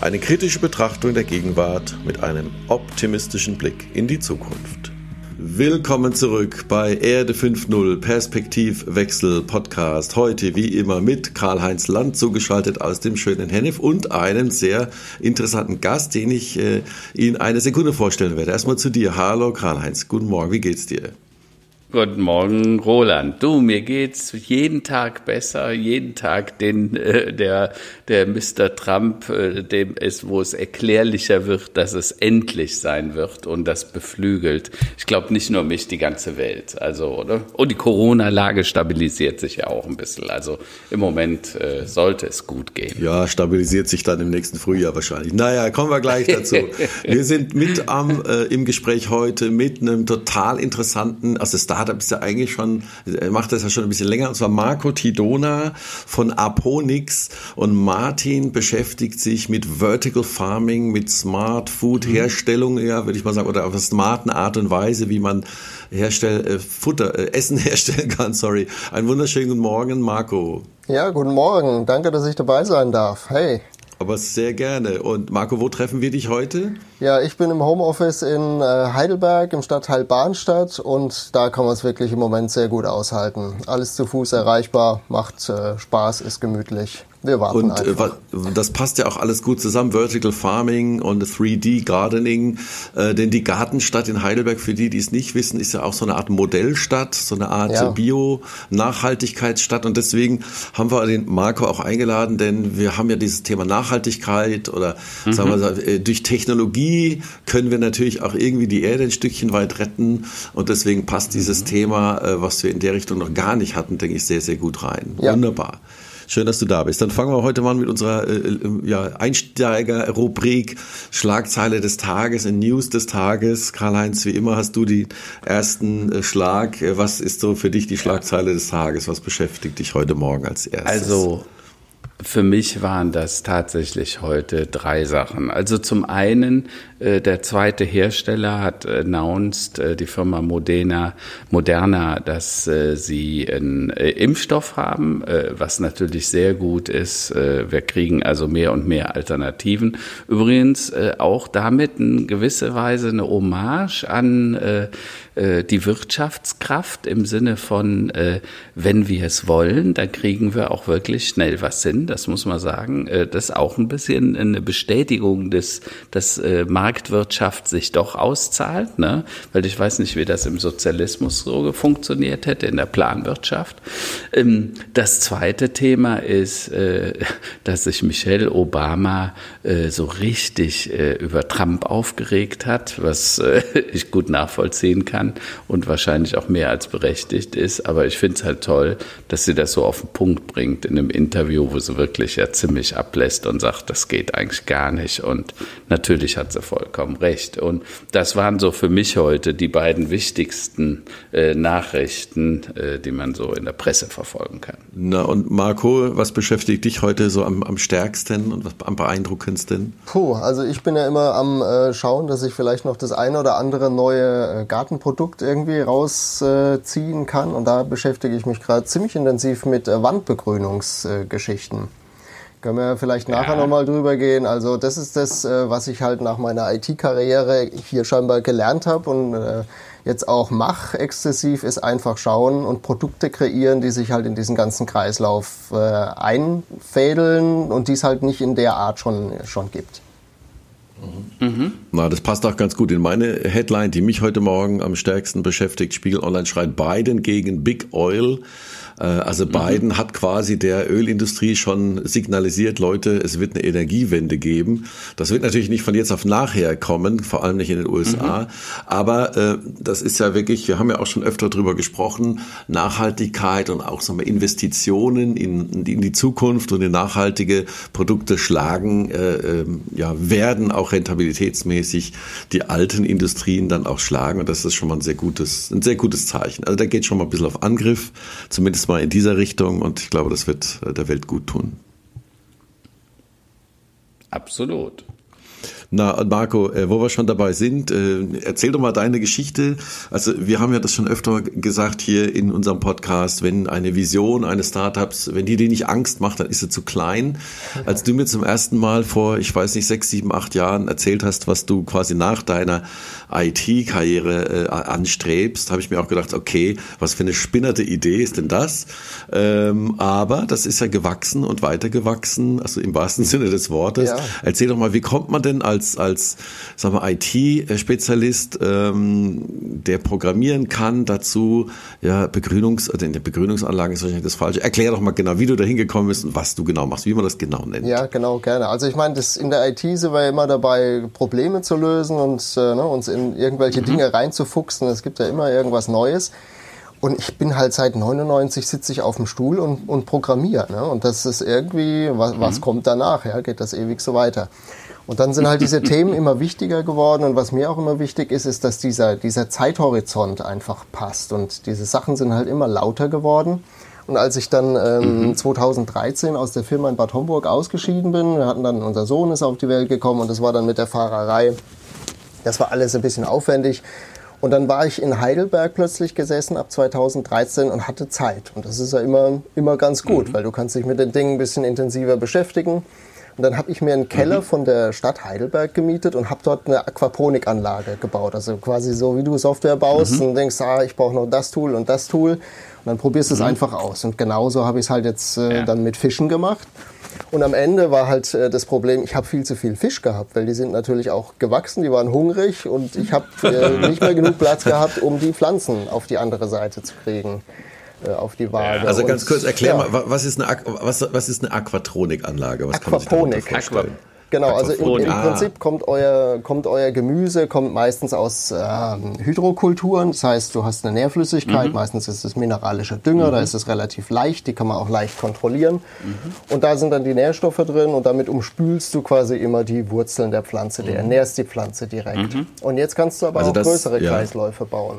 Eine kritische Betrachtung der Gegenwart mit einem optimistischen Blick in die Zukunft. Willkommen zurück bei Erde 5.0 Perspektivwechsel Podcast. Heute wie immer mit Karl-Heinz Land zugeschaltet aus dem schönen Hennef und einem sehr interessanten Gast, den ich äh, Ihnen eine Sekunde vorstellen werde. Erstmal zu dir. Hallo Karl-Heinz, guten Morgen, wie geht's dir? Guten Morgen, Roland. Du, mir geht's jeden Tag besser, jeden Tag den äh, der der Mr. Trump, äh, dem es wo es erklärlicher wird, dass es endlich sein wird und das beflügelt. Ich glaube nicht nur mich, die ganze Welt. Also oder? Und die Corona-Lage stabilisiert sich ja auch ein bisschen. Also im Moment äh, sollte es gut gehen. Ja, stabilisiert sich dann im nächsten Frühjahr wahrscheinlich. Naja, kommen wir gleich dazu. wir sind mit am äh, im Gespräch heute mit einem total interessanten, also Startup ist ja eigentlich schon, er macht das ja schon ein bisschen länger, und zwar Marco Tidona von Aponix und Martin beschäftigt sich mit Vertical Farming, mit Smart Food Herstellung, ja, würde ich mal sagen, oder auf einer smarten Art und Weise, wie man herstell, äh, Futter, äh, Essen herstellen kann, sorry. Einen wunderschönen guten Morgen, Marco. Ja, guten Morgen. Danke, dass ich dabei sein darf. Hey. Aber sehr gerne. Und Marco, wo treffen wir dich heute? Ja, ich bin im Homeoffice in äh, Heidelberg im Stadtteil Bahnstadt und da kann man es wirklich im Moment sehr gut aushalten. Alles zu Fuß erreichbar, macht äh, Spaß, ist gemütlich. Wir warten und äh, einfach. das passt ja auch alles gut zusammen, Vertical Farming und 3D Gardening, äh, denn die Gartenstadt in Heidelberg, für die, die es nicht wissen, ist ja auch so eine Art Modellstadt, so eine Art ja. Bio-Nachhaltigkeitsstadt und deswegen haben wir den Marco auch eingeladen, denn wir haben ja dieses Thema Nachhaltigkeit oder mhm. sagen wir mal, äh, durch Technologie können wir natürlich auch irgendwie die Erde ein Stückchen weit retten und deswegen passt dieses mhm. Thema, äh, was wir in der Richtung noch gar nicht hatten, denke ich, sehr, sehr gut rein. Ja. Wunderbar. Schön, dass du da bist. Dann fangen wir heute mal mit unserer äh, äh, ja, Einsteiger-Rubrik Schlagzeile des Tages, in News des Tages. Karl-Heinz, wie immer hast du die ersten äh, Schlag. Äh, was ist so für dich die Schlagzeile des Tages? Was beschäftigt dich heute Morgen als erstes? Also für mich waren das tatsächlich heute drei Sachen. Also zum einen, äh, der zweite Hersteller hat announced, äh, die Firma Modena, Moderna, dass äh, sie einen äh, Impfstoff haben, äh, was natürlich sehr gut ist. Äh, wir kriegen also mehr und mehr Alternativen. Übrigens auch damit in gewisser Weise eine Hommage an die Wirtschaftskraft im Sinne von, wenn wir es wollen, dann kriegen wir auch wirklich schnell was hin das muss man sagen. Äh, das ist auch ein bisschen eine Bestätigung, des, dass äh, Marktwirtschaft sich doch auszahlt, ne? weil ich weiß nicht, wie das im Sozialismus so funktioniert hätte, in der Planwirtschaft. Ähm, das zweite Thema ist, äh, dass sich Michelle Obama so richtig über Trump aufgeregt hat, was ich gut nachvollziehen kann und wahrscheinlich auch mehr als berechtigt ist. Aber ich finde es halt toll, dass sie das so auf den Punkt bringt in einem Interview, wo sie wirklich ja ziemlich ablässt und sagt, das geht eigentlich gar nicht. Und natürlich hat sie vollkommen recht. Und das waren so für mich heute die beiden wichtigsten äh, Nachrichten, äh, die man so in der Presse verfolgen kann. Na und Marco, was beschäftigt dich heute so am, am stärksten und was am beeindruckendsten? Puh, also ich bin ja immer am äh, schauen, dass ich vielleicht noch das eine oder andere neue äh, Gartenprodukt irgendwie rausziehen kann. Und da beschäftige ich mich gerade ziemlich intensiv mit Wandbegrünungsgeschichten. Können wir vielleicht nachher ja. nochmal drüber gehen. Also das ist das, äh, was ich halt nach meiner IT-Karriere hier scheinbar gelernt habe und äh, jetzt auch mache exzessiv, ist einfach schauen und Produkte kreieren, die sich halt in diesen ganzen Kreislauf äh, einfädeln und die es halt nicht in der Art schon, schon gibt. Mhm. Na, das passt auch ganz gut in meine Headline, die mich heute Morgen am stärksten beschäftigt. Spiegel Online schreit Biden gegen Big Oil. Äh, also mhm. Biden hat quasi der Ölindustrie schon signalisiert, Leute, es wird eine Energiewende geben. Das wird natürlich nicht von jetzt auf nachher kommen, vor allem nicht in den USA. Mhm. Aber äh, das ist ja wirklich, wir haben ja auch schon öfter drüber gesprochen, Nachhaltigkeit und auch so Investitionen in, in die Zukunft und in nachhaltige Produkte schlagen, äh, äh, ja, werden auch rentabilitätsmäßig die alten Industrien dann auch schlagen. Und das ist schon mal ein sehr gutes, ein sehr gutes Zeichen. Also der geht schon mal ein bisschen auf Angriff, zumindest mal in dieser Richtung. Und ich glaube, das wird der Welt gut tun. Absolut. Na, Marco, äh, wo wir schon dabei sind, äh, erzähl doch mal deine Geschichte. Also wir haben ja das schon öfter gesagt hier in unserem Podcast, wenn eine Vision eines Startups, wenn die dir nicht Angst macht, dann ist sie zu klein. Als du mir zum ersten Mal vor, ich weiß nicht, sechs, sieben, acht Jahren erzählt hast, was du quasi nach deiner IT-Karriere äh, anstrebst, habe ich mir auch gedacht, okay, was für eine spinnerte Idee ist denn das? Ähm, aber das ist ja gewachsen und weitergewachsen, also im wahrsten Sinne des Wortes. Ja. Erzähl doch mal, wie kommt man denn als, als sagen wir, IT-Spezialist, ähm, der programmieren kann, dazu, ja, Begrünungs, also in der Begrünungsanlage ist wahrscheinlich das Falsche. Erklär doch mal genau, wie du da hingekommen bist und was du genau machst, wie man das genau nennt. Ja, genau, gerne. Also ich meine, das, in der IT sind wir immer dabei, Probleme zu lösen und äh, ne, uns in irgendwelche mhm. Dinge reinzufuchsen. Es gibt ja immer irgendwas Neues. Und ich bin halt seit 99 sitze ich auf dem Stuhl und, und programmiere. Ne? Und das ist irgendwie, was, mhm. was kommt danach? Ja? Geht das ewig so weiter? Und dann sind halt diese Themen immer wichtiger geworden. Und was mir auch immer wichtig ist, ist, dass dieser, dieser Zeithorizont einfach passt. Und diese Sachen sind halt immer lauter geworden. Und als ich dann ähm, mhm. 2013 aus der Firma in Bad Homburg ausgeschieden bin, wir hatten dann, unser Sohn ist auf die Welt gekommen und das war dann mit der Fahrerei, das war alles ein bisschen aufwendig. Und dann war ich in Heidelberg plötzlich gesessen ab 2013 und hatte Zeit. Und das ist ja immer, immer ganz gut, mhm. weil du kannst dich mit den Dingen ein bisschen intensiver beschäftigen. Und dann habe ich mir einen Keller mhm. von der Stadt Heidelberg gemietet und habe dort eine Aquaponikanlage gebaut. Also quasi so, wie du Software baust mhm. und denkst, ah, ich brauche noch das Tool und das Tool. Und dann probierst du es mhm. einfach aus. Und genauso habe ich es halt jetzt äh, ja. dann mit Fischen gemacht. Und am Ende war halt äh, das Problem, ich habe viel zu viel Fisch gehabt, weil die sind natürlich auch gewachsen, die waren hungrig und ich habe äh, nicht mehr genug Platz gehabt, um die Pflanzen auf die andere Seite zu kriegen. Äh, auf die Waage. Also ganz kurz, erklär ja. mal, was ist eine, was, was ist eine Aquatronikanlage? Was Aquaponik. Kann man sich? Genau, also im, im, Prinzip kommt euer, kommt euer Gemüse kommt meistens aus ähm, Hydrokulturen. Das heißt, du hast eine Nährflüssigkeit, mhm. meistens ist es mineralischer Dünger, mhm. da ist es relativ leicht, die kann man auch leicht kontrollieren. Mhm. Und da sind dann die Nährstoffe drin und damit umspülst du quasi immer die Wurzeln der Pflanze, du mhm. ernährst die Pflanze direkt. Mhm. Und jetzt kannst du aber also auch das, größere ja. Kreisläufe bauen.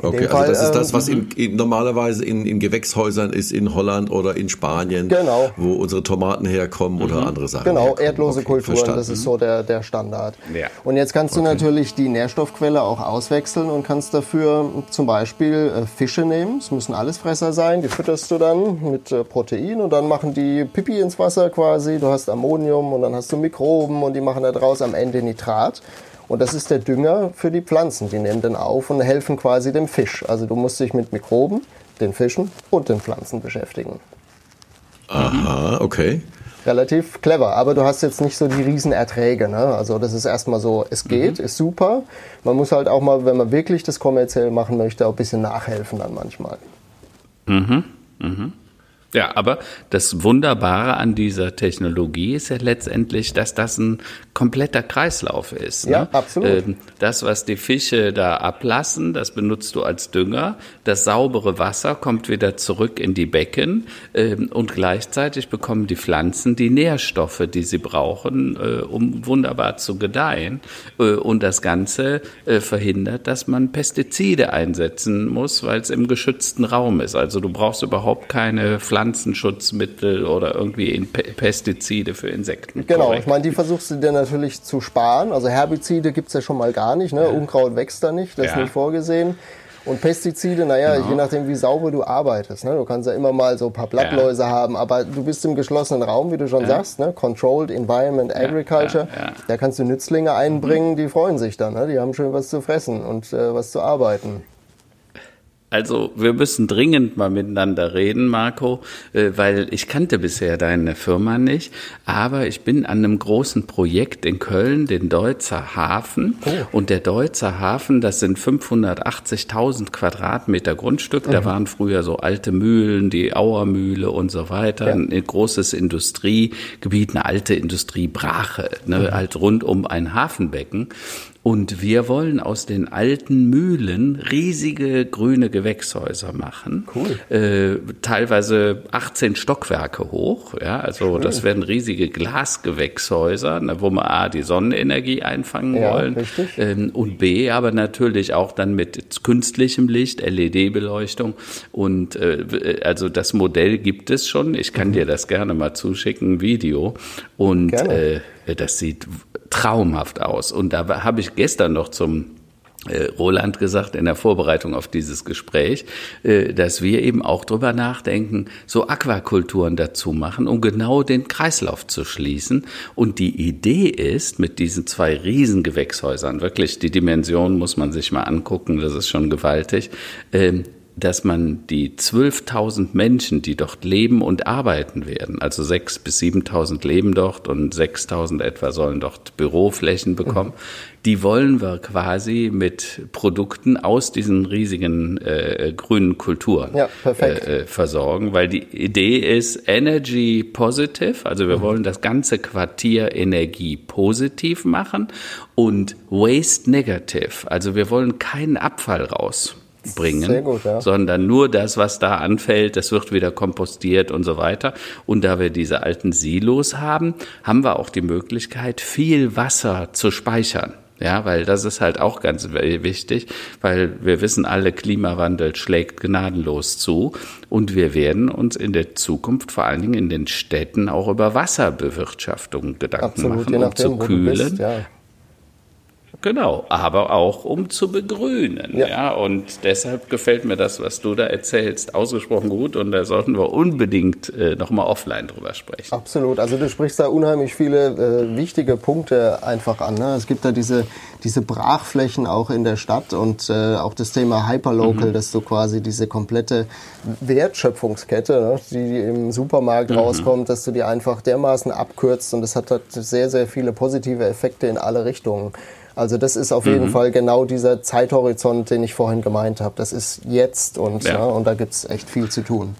Okay, also Fall, das ist das, was in, ähm, in, normalerweise in, in Gewächshäusern ist in Holland oder in Spanien, genau. wo unsere Tomaten herkommen oder mhm. andere Sachen. Genau, herkommen. erdlose okay, Kulturen, verstanden. das ist so der, der Standard. Ja. Und jetzt kannst du okay. natürlich die Nährstoffquelle auch auswechseln und kannst dafür zum Beispiel äh, Fische nehmen. Es müssen alles Fresser sein, die fütterst du dann mit äh, Protein und dann machen die Pipi ins Wasser quasi. Du hast Ammonium und dann hast du Mikroben und die machen daraus am Ende Nitrat. Und das ist der Dünger für die Pflanzen. Die nehmen den auf und helfen quasi dem Fisch. Also du musst dich mit Mikroben, den Fischen und den Pflanzen beschäftigen. Aha, okay. Relativ clever, aber du hast jetzt nicht so die Riesenerträge. Ne? Also das ist erstmal so, es geht, mhm. ist super. Man muss halt auch mal, wenn man wirklich das kommerziell machen möchte, auch ein bisschen nachhelfen dann manchmal. Mhm. Mhm. Ja, aber das Wunderbare an dieser Technologie ist ja letztendlich, dass das ein kompletter Kreislauf ist. Ne? Ja, absolut. Ähm, das, was die Fische da ablassen, das benutzt du als Dünger. Das saubere Wasser kommt wieder zurück in die Becken ähm, und gleichzeitig bekommen die Pflanzen die Nährstoffe, die sie brauchen, äh, um wunderbar zu gedeihen. Äh, und das Ganze äh, verhindert, dass man Pestizide einsetzen muss, weil es im geschützten Raum ist. Also du brauchst überhaupt keine Pflanzen Pflanzenschutzmittel oder irgendwie Pestizide für Insekten. Genau, korrekt. ich meine, die versuchst du dir natürlich zu sparen. Also Herbizide gibt es ja schon mal gar nicht. Ne? Unkraut wächst da nicht, das ja. ist nicht vorgesehen. Und Pestizide, naja, genau. je nachdem, wie sauber du arbeitest. Ne? Du kannst ja immer mal so ein paar Blattläuse ja. haben, aber du bist im geschlossenen Raum, wie du schon ja. sagst, ne? Controlled Environment Agriculture. Ja. Da kannst du Nützlinge einbringen, mhm. die freuen sich dann. Ne? Die haben schön was zu fressen und äh, was zu arbeiten. Also wir müssen dringend mal miteinander reden, Marco, äh, weil ich kannte bisher deine Firma nicht, aber ich bin an einem großen Projekt in Köln, den Deutzer Hafen. Oh. Und der Deutzer Hafen, das sind 580.000 Quadratmeter Grundstück. Mhm. Da waren früher so alte Mühlen, die Auermühle und so weiter, ja. ein großes Industriegebiet, eine alte Industriebrache, ne, mhm. halt rund um ein Hafenbecken. Und wir wollen aus den alten Mühlen riesige grüne Gewächshäuser machen. Cool. Äh, teilweise 18 Stockwerke hoch. Ja, also cool. das werden riesige Glasgewächshäuser, wo wir A, die Sonnenenergie einfangen ja, wollen. Ähm, und B, aber natürlich auch dann mit künstlichem Licht, LED-Beleuchtung. Und äh, also das Modell gibt es schon. Ich kann mhm. dir das gerne mal zuschicken, Video. Und äh, das sieht traumhaft aus. Und da habe ich gestern noch zum äh, Roland gesagt in der Vorbereitung auf dieses Gespräch, äh, dass wir eben auch drüber nachdenken, so Aquakulturen dazu machen, um genau den Kreislauf zu schließen. Und die Idee ist, mit diesen zwei Riesengewächshäusern, wirklich die Dimension muss man sich mal angucken, das ist schon gewaltig, ähm, dass man die 12.000 Menschen, die dort leben und arbeiten werden, also 6.000 bis 7.000 leben dort und 6.000 etwa sollen dort Büroflächen bekommen, mhm. die wollen wir quasi mit Produkten aus diesen riesigen äh, grünen Kulturen ja, äh, versorgen, weil die Idee ist Energy Positive, also wir mhm. wollen das ganze Quartier Energie positiv machen und Waste Negative, also wir wollen keinen Abfall raus bringen, gut, ja. sondern nur das, was da anfällt, das wird wieder kompostiert und so weiter. Und da wir diese alten Silos haben, haben wir auch die Möglichkeit, viel Wasser zu speichern. Ja, weil das ist halt auch ganz wichtig, weil wir wissen alle, Klimawandel schlägt gnadenlos zu und wir werden uns in der Zukunft vor allen Dingen in den Städten auch über Wasserbewirtschaftung Gedanken Absolut, machen, um zu kühlen. Bist, ja. Genau, aber auch um zu begrünen. Ja. ja. und deshalb gefällt mir das, was du da erzählst, ausgesprochen gut und da sollten wir unbedingt äh, nochmal offline drüber sprechen. Absolut, also du sprichst da unheimlich viele äh, wichtige Punkte einfach an. Ne? Es gibt da diese, diese Brachflächen auch in der Stadt und äh, auch das Thema Hyperlocal, mhm. dass du quasi diese komplette Wertschöpfungskette, ne, die im Supermarkt mhm. rauskommt, dass du die einfach dermaßen abkürzt und das hat halt sehr, sehr viele positive Effekte in alle Richtungen. Also das ist auf mhm. jeden Fall genau dieser Zeithorizont, den ich vorhin gemeint habe. Das ist jetzt und, ja. Ja, und da gibt es echt viel zu tun.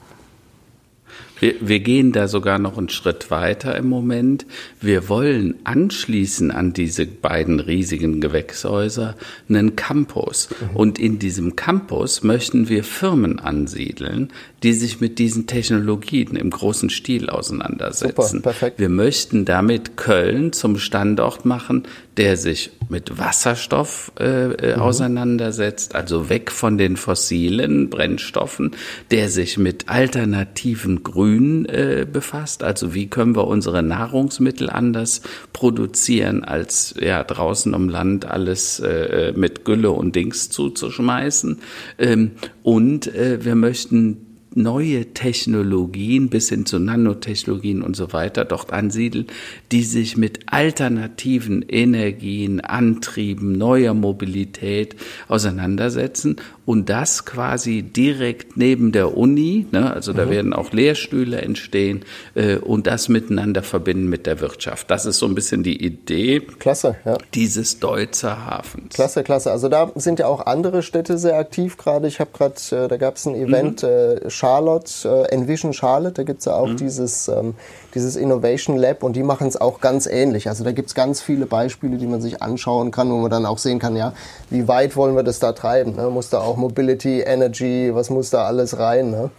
Wir, wir gehen da sogar noch einen Schritt weiter im Moment. Wir wollen anschließen an diese beiden riesigen Gewächshäuser einen Campus. Mhm. Und in diesem Campus möchten wir Firmen ansiedeln, die sich mit diesen Technologien im großen Stil auseinandersetzen. Super, perfekt. Wir möchten damit Köln zum Standort machen, der sich mit Wasserstoff äh, mhm. auseinandersetzt, also weg von den fossilen Brennstoffen, der sich mit alternativen Grün äh, befasst, also wie können wir unsere Nahrungsmittel anders produzieren, als ja draußen um Land alles äh, mit Gülle und Dings zuzuschmeißen. Ähm, und äh, wir möchten neue Technologien bis hin zu Nanotechnologien und so weiter dort ansiedeln, die sich mit alternativen Energien, Antrieben, neuer Mobilität auseinandersetzen und das quasi direkt neben der Uni, ne, also da mhm. werden auch Lehrstühle entstehen äh, und das miteinander verbinden mit der Wirtschaft. Das ist so ein bisschen die Idee klasse, ja. dieses Deutzer Hafens. Klasse, klasse. Also da sind ja auch andere Städte sehr aktiv gerade. Ich habe gerade, äh, da gab es ein Event, mhm. äh, Charlotte, äh, Envision Charlotte, da gibt es ja auch mhm. dieses, ähm, dieses Innovation Lab und die machen es auch ganz ähnlich. Also da gibt es ganz viele Beispiele, die man sich anschauen kann, wo man dann auch sehen kann, ja, wie weit wollen wir das da treiben? Ne? Muss da auch Mobility, Energy, was muss da alles rein? Ne?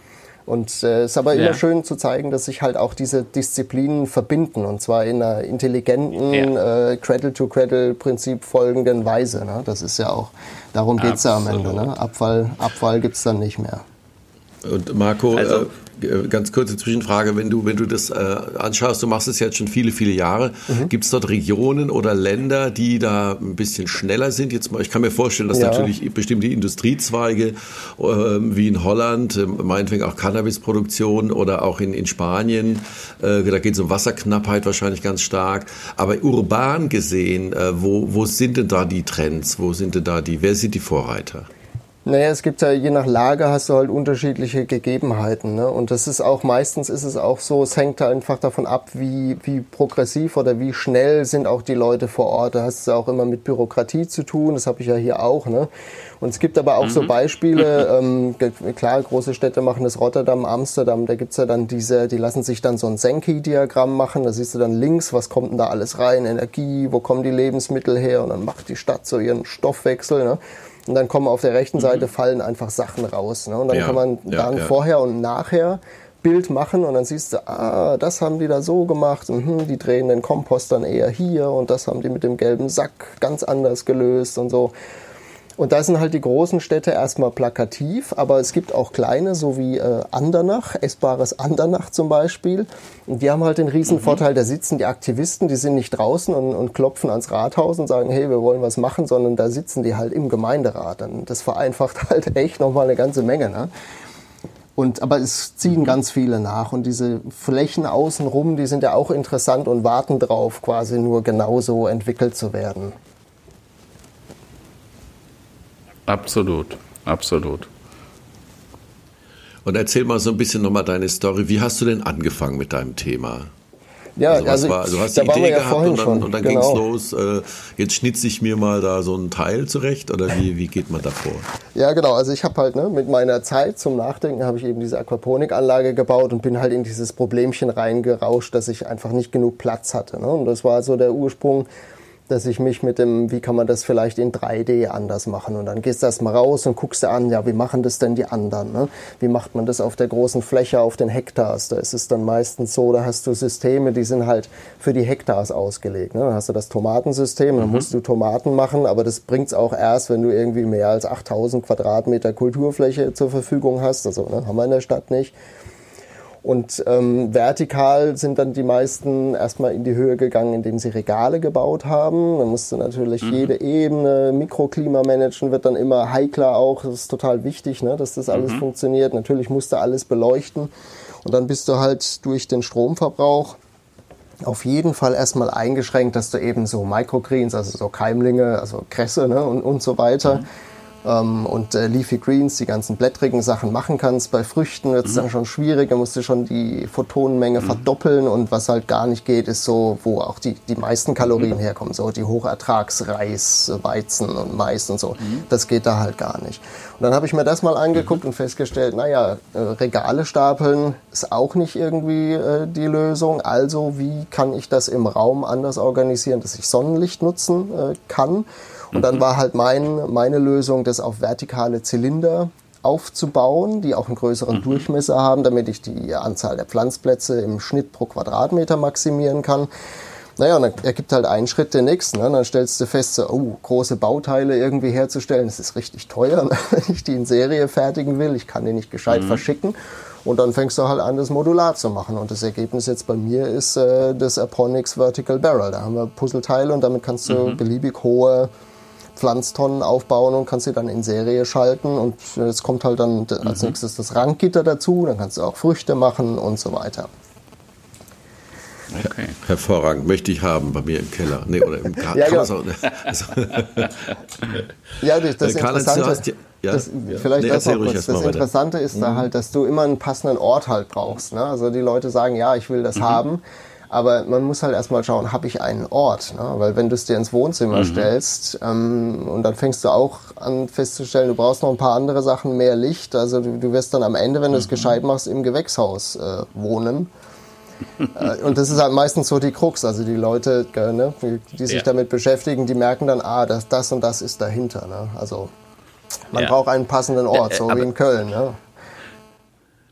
Und es äh, ist aber immer ja. schön zu zeigen, dass sich halt auch diese Disziplinen verbinden und zwar in einer intelligenten, ja. äh, Cradle-to-Cradle-Prinzip folgenden Weise. Ne? Das ist ja auch, darum geht es ja am Ende. Ne? Abfall, Abfall gibt es dann nicht mehr. Und Marco, also, äh, ganz kurze Zwischenfrage, wenn du, wenn du das äh, anschaust, du machst es jetzt schon viele, viele Jahre, mhm. gibt es dort Regionen oder Länder, die da ein bisschen schneller sind? Jetzt mal, ich kann mir vorstellen, dass ja. natürlich bestimmte Industriezweige, äh, wie in Holland, äh, meinetwegen auch Cannabisproduktion oder auch in, in Spanien, äh, da geht es um Wasserknappheit wahrscheinlich ganz stark. Aber urban gesehen, äh, wo, wo sind denn da die Trends? Wo sind denn da die, wer sind die Vorreiter? Naja, es gibt ja, je nach Lage hast du halt unterschiedliche Gegebenheiten. Ne? Und das ist auch, meistens ist es auch so, es hängt halt einfach davon ab, wie, wie progressiv oder wie schnell sind auch die Leute vor Ort. Da hast du auch immer mit Bürokratie zu tun, das habe ich ja hier auch. Ne? Und es gibt aber auch mhm. so Beispiele, ähm, klar, große Städte machen das, Rotterdam, Amsterdam, da gibt's ja dann diese, die lassen sich dann so ein Senki-Diagramm machen, da siehst du dann links, was kommt denn da alles rein, Energie, wo kommen die Lebensmittel her und dann macht die Stadt so ihren Stoffwechsel. Ne? Und dann kommen auf der rechten mhm. Seite fallen einfach Sachen raus. Ne? Und dann ja, kann man dann ja. vorher und nachher Bild machen und dann siehst du, ah, das haben die da so gemacht, mhm, die drehen den Kompost dann eher hier und das haben die mit dem gelben Sack ganz anders gelöst und so. Und da sind halt die großen Städte erstmal plakativ, aber es gibt auch kleine, so wie äh, Andernach, essbares Andernach zum Beispiel. Und die haben halt den riesen mhm. Vorteil, da sitzen die Aktivisten, die sind nicht draußen und, und, klopfen ans Rathaus und sagen, hey, wir wollen was machen, sondern da sitzen die halt im Gemeinderat. Und das vereinfacht halt echt nochmal eine ganze Menge. Ne? Und, aber es ziehen ganz viele nach und diese Flächen außenrum, die sind ja auch interessant und warten drauf, quasi nur genauso entwickelt zu werden. Absolut, absolut. Und erzähl mal so ein bisschen nochmal deine Story. Wie hast du denn angefangen mit deinem Thema? Ja, also, also war, du hast die Idee ja gehabt und dann, und dann genau. ging es los. Äh, jetzt schnitze ich mir mal da so ein Teil zurecht oder wie, wie geht man da vor? Ja, genau. Also ich habe halt ne, mit meiner Zeit zum Nachdenken habe ich eben diese Aquaponikanlage gebaut und bin halt in dieses Problemchen reingerauscht, dass ich einfach nicht genug Platz hatte. Ne? Und das war so der Ursprung dass ich mich mit dem, wie kann man das vielleicht in 3D anders machen? Und dann gehst du erstmal raus und guckst dir an, ja, wie machen das denn die anderen? Ne? Wie macht man das auf der großen Fläche, auf den Hektars? Da ist es dann meistens so, da hast du Systeme, die sind halt für die Hektars ausgelegt. Ne? Dann hast du das Tomatensystem, dann mhm. musst du Tomaten machen, aber das bringt's auch erst, wenn du irgendwie mehr als 8000 Quadratmeter Kulturfläche zur Verfügung hast. Also ne, haben wir in der Stadt nicht. Und ähm, vertikal sind dann die meisten erstmal in die Höhe gegangen, indem sie Regale gebaut haben. Dann musst du natürlich mhm. jede Ebene, Mikroklima managen, wird dann immer heikler auch. Das ist total wichtig, ne, dass das alles mhm. funktioniert. Natürlich musst du alles beleuchten. Und dann bist du halt durch den Stromverbrauch auf jeden Fall erstmal eingeschränkt, dass du eben so Microgreens, also so Keimlinge, also Kresse ne, und, und so weiter, mhm ähm, und äh, Leafy Greens, die ganzen blättrigen Sachen machen kannst. Bei Früchten wird es mhm. dann schon schwierig, da musst du schon die Photonenmenge mhm. verdoppeln und was halt gar nicht geht, ist so, wo auch die, die meisten Kalorien mhm. herkommen, so die Hochertragsreis, Weizen und Mais und so. Mhm. Das geht da halt gar nicht. Und dann habe ich mir das mal angeguckt mhm. und festgestellt, naja, äh, Regale stapeln ist auch nicht irgendwie äh, die Lösung. Also wie kann ich das im Raum anders organisieren, dass ich Sonnenlicht nutzen äh, kann? Und dann mhm. war halt mein, meine Lösung, das auf vertikale Zylinder aufzubauen, die auch einen größeren mhm. Durchmesser haben, damit ich die Anzahl der Pflanzplätze im Schnitt pro Quadratmeter maximieren kann. Naja, und dann ergibt halt einen Schritt den nächsten. Ne? Dann stellst du fest, so, oh, große Bauteile irgendwie herzustellen, das ist richtig teuer, ne? wenn ich die in Serie fertigen will. Ich kann die nicht gescheit mhm. verschicken. Und dann fängst du halt an, das modular zu machen. Und das Ergebnis jetzt bei mir ist äh, das Aponix Vertical Barrel. Da haben wir Puzzleteile und damit kannst du mhm. beliebig hohe Pflanztonnen aufbauen und kannst sie dann in Serie schalten. Und jetzt kommt halt dann als mhm. nächstes das Ranggitter dazu, dann kannst du auch Früchte machen und so weiter. Okay. Hervorragend, möchte ich haben bei mir im Keller. Nee, oder im Garten. ja, genau. also, ja, das, das Interessante, hast, ja, das, ja. vielleicht nee, das noch kurz. Das Interessante ist mhm. da halt, dass du immer einen passenden Ort halt brauchst. Ne? Also die Leute sagen, ja, ich will das mhm. haben. Aber man muss halt erstmal schauen, habe ich einen Ort? Ne? Weil wenn du es dir ins Wohnzimmer mhm. stellst ähm, und dann fängst du auch an festzustellen, du brauchst noch ein paar andere Sachen, mehr Licht. Also du, du wirst dann am Ende, wenn du es mhm. gescheit machst, im Gewächshaus äh, wohnen. äh, und das ist halt meistens so die Krux. Also die Leute, ne, die sich ja. damit beschäftigen, die merken dann, ah, das, das und das ist dahinter. Ne? Also man ja. braucht einen passenden Ort, so wie in Köln. Ne?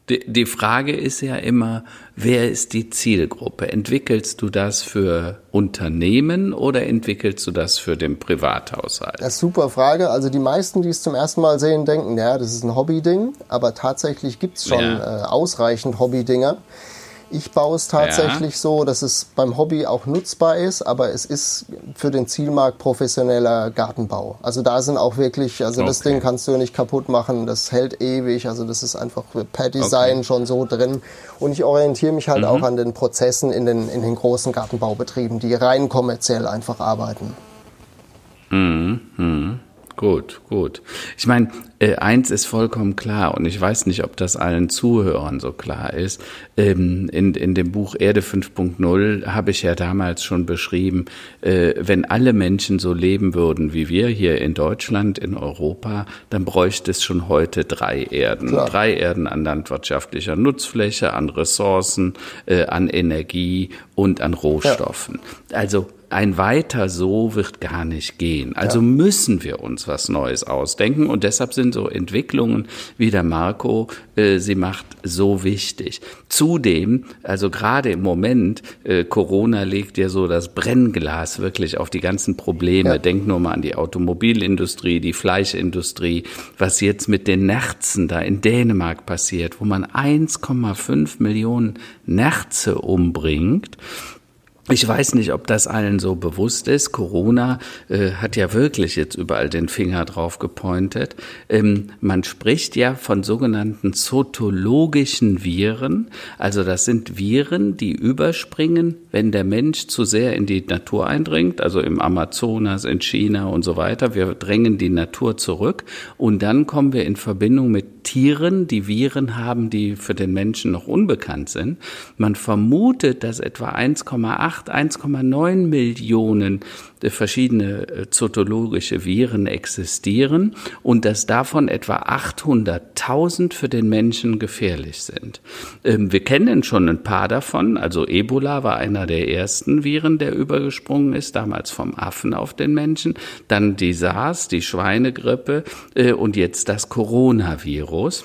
Die, die Frage ist ja immer, wer ist die Zielgruppe? Entwickelst du das für Unternehmen oder entwickelst du das für den Privathaushalt? Das ist super Frage. Also die meisten, die es zum ersten Mal sehen, denken, ja, das ist ein Hobbyding, aber tatsächlich gibt es schon ja. äh, ausreichend Hobbydinger. Ich baue es tatsächlich ja. so, dass es beim Hobby auch nutzbar ist, aber es ist für den Zielmarkt professioneller Gartenbau. Also da sind auch wirklich, also okay. das Ding kannst du nicht kaputt machen, das hält ewig, also das ist einfach per Design okay. schon so drin. Und ich orientiere mich halt mhm. auch an den Prozessen in den, in den großen Gartenbaubetrieben, die rein kommerziell einfach arbeiten. Mhm. Mhm. Gut, gut. Ich meine, äh, eins ist vollkommen klar und ich weiß nicht, ob das allen Zuhörern so klar ist. Ähm, in, in dem Buch Erde 5.0 habe ich ja damals schon beschrieben, äh, wenn alle Menschen so leben würden wie wir hier in Deutschland, in Europa, dann bräuchte es schon heute drei Erden. Klar. Drei Erden an landwirtschaftlicher Nutzfläche, an Ressourcen, äh, an Energie und an Rohstoffen. Ja. Also ein weiter so wird gar nicht gehen. Also ja. müssen wir uns was Neues ausdenken und deshalb sind so Entwicklungen wie der Marco äh, sie macht so wichtig. Zudem, also gerade im Moment, äh, Corona legt ja so das Brennglas wirklich auf die ganzen Probleme. Ja. Denk nur mal an die Automobilindustrie, die Fleischindustrie, was jetzt mit den Nerzen da in Dänemark passiert, wo man 1,5 Millionen Nerze umbringt. Ich weiß nicht, ob das allen so bewusst ist. Corona äh, hat ja wirklich jetzt überall den Finger drauf gepointet. Ähm, man spricht ja von sogenannten zotologischen Viren. Also das sind Viren, die überspringen, wenn der Mensch zu sehr in die Natur eindringt, also im Amazonas, in China und so weiter. Wir drängen die Natur zurück und dann kommen wir in Verbindung mit Tieren, die Viren haben, die für den Menschen noch unbekannt sind. Man vermutet, dass etwa 1,8, 1,9 Millionen verschiedene äh, zotologische Viren existieren und dass davon etwa 800.000 für den Menschen gefährlich sind. Ähm, wir kennen schon ein paar davon. Also Ebola war einer der ersten Viren, der übergesprungen ist, damals vom Affen auf den Menschen. Dann die SARS, die Schweinegrippe äh, und jetzt das Coronavirus.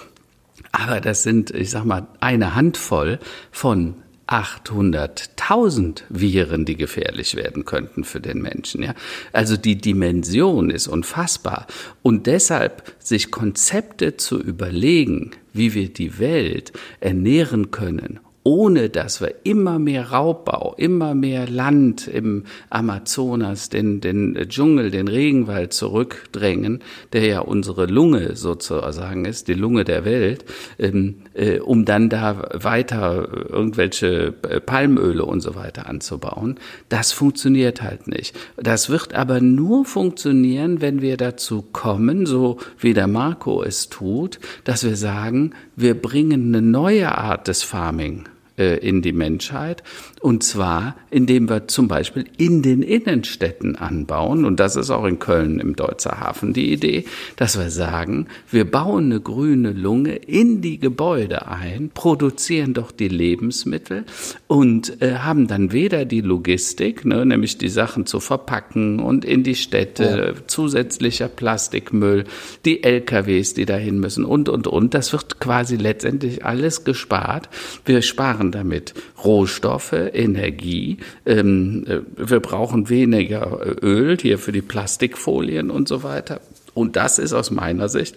Aber das sind, ich sag mal, eine Handvoll von 800.000 Viren, die gefährlich werden könnten für den Menschen. Ja? Also die Dimension ist unfassbar. Und deshalb sich Konzepte zu überlegen, wie wir die Welt ernähren können ohne dass wir immer mehr Raubbau, immer mehr Land im Amazonas, den, den Dschungel, den Regenwald zurückdrängen, der ja unsere Lunge sozusagen ist, die Lunge der Welt, ähm, äh, um dann da weiter irgendwelche Palmöle und so weiter anzubauen. Das funktioniert halt nicht. Das wird aber nur funktionieren, wenn wir dazu kommen, so wie der Marco es tut, dass wir sagen, wir bringen eine neue Art des Farming in die Menschheit. Und zwar, indem wir zum Beispiel in den Innenstädten anbauen. Und das ist auch in Köln im Deutzer Hafen die Idee, dass wir sagen, wir bauen eine grüne Lunge in die Gebäude ein, produzieren doch die Lebensmittel und äh, haben dann weder die Logistik, ne, nämlich die Sachen zu verpacken und in die Städte, ja. zusätzlicher Plastikmüll, die LKWs, die dahin müssen und, und, und. Das wird quasi letztendlich alles gespart. Wir sparen sparen damit Rohstoffe, Energie. Ähm, äh, wir brauchen weniger äh, Öl hier für die Plastikfolien und so weiter. Und das ist aus meiner Sicht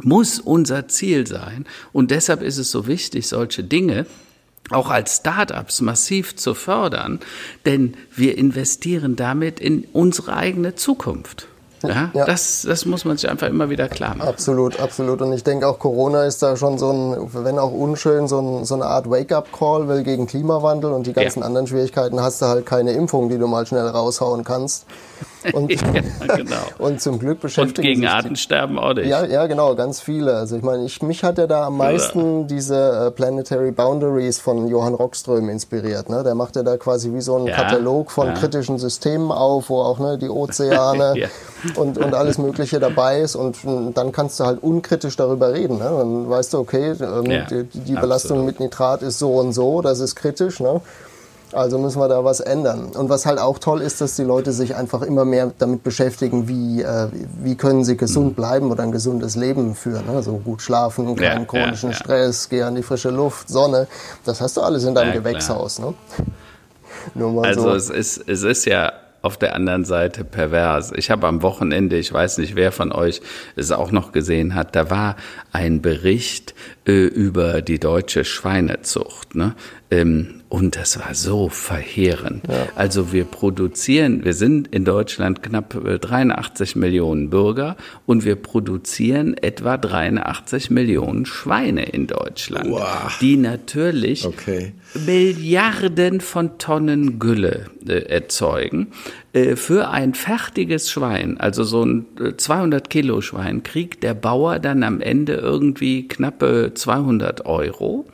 muss unser Ziel sein. Und deshalb ist es so wichtig, solche Dinge auch als Start-ups massiv zu fördern, denn wir investieren damit in unsere eigene Zukunft. Ja, ja, Das, das muss man sich einfach immer wieder klar machen. Absolut, absolut. Und ich denke auch Corona ist da schon so ein, wenn auch unschön, so, ein, so eine Art Wake-up-Call, weil gegen Klimawandel und die ganzen ja. anderen Schwierigkeiten hast du halt keine Impfung, die du mal schnell raushauen kannst. Und, ja, genau. und zum Glück beschäftigen Und gegen Artensterben auch nicht. Ja, ja, genau, ganz viele. Also ich meine, ich, mich hat ja da am meisten ja. diese äh, Planetary Boundaries von Johann Rockström inspiriert. Ne? Der macht ja da quasi wie so einen ja, Katalog von kritischen Systemen auf, wo auch ne, die Ozeane und, und alles Mögliche dabei ist. Und dann kannst du halt unkritisch darüber reden. Ne? Dann weißt du, okay, ähm, die, die Belastung mit Nitrat ist so und so, das ist kritisch. Ne? Also müssen wir da was ändern. Und was halt auch toll ist, dass die Leute sich einfach immer mehr damit beschäftigen, wie, äh, wie können sie gesund mhm. bleiben oder ein gesundes Leben führen. Also gut schlafen, keinen ja, chronischen ja, ja. Stress, geh an die frische Luft, Sonne. Das hast du alles in deinem Gewächshaus. Ne? also so. es, ist, es ist ja auf der anderen Seite pervers. Ich habe am Wochenende, ich weiß nicht, wer von euch es auch noch gesehen hat, da war ein Bericht äh, über die deutsche Schweinezucht. Ne? Ähm, und das war so verheerend. Ja. Also wir produzieren, wir sind in Deutschland knapp 83 Millionen Bürger und wir produzieren etwa 83 Millionen Schweine in Deutschland, wow. die natürlich okay. Milliarden von Tonnen Gülle äh, erzeugen. Äh, für ein fertiges Schwein, also so ein 200 äh, Kilo Schwein, kriegt der Bauer dann am Ende irgendwie knappe 200 Euro.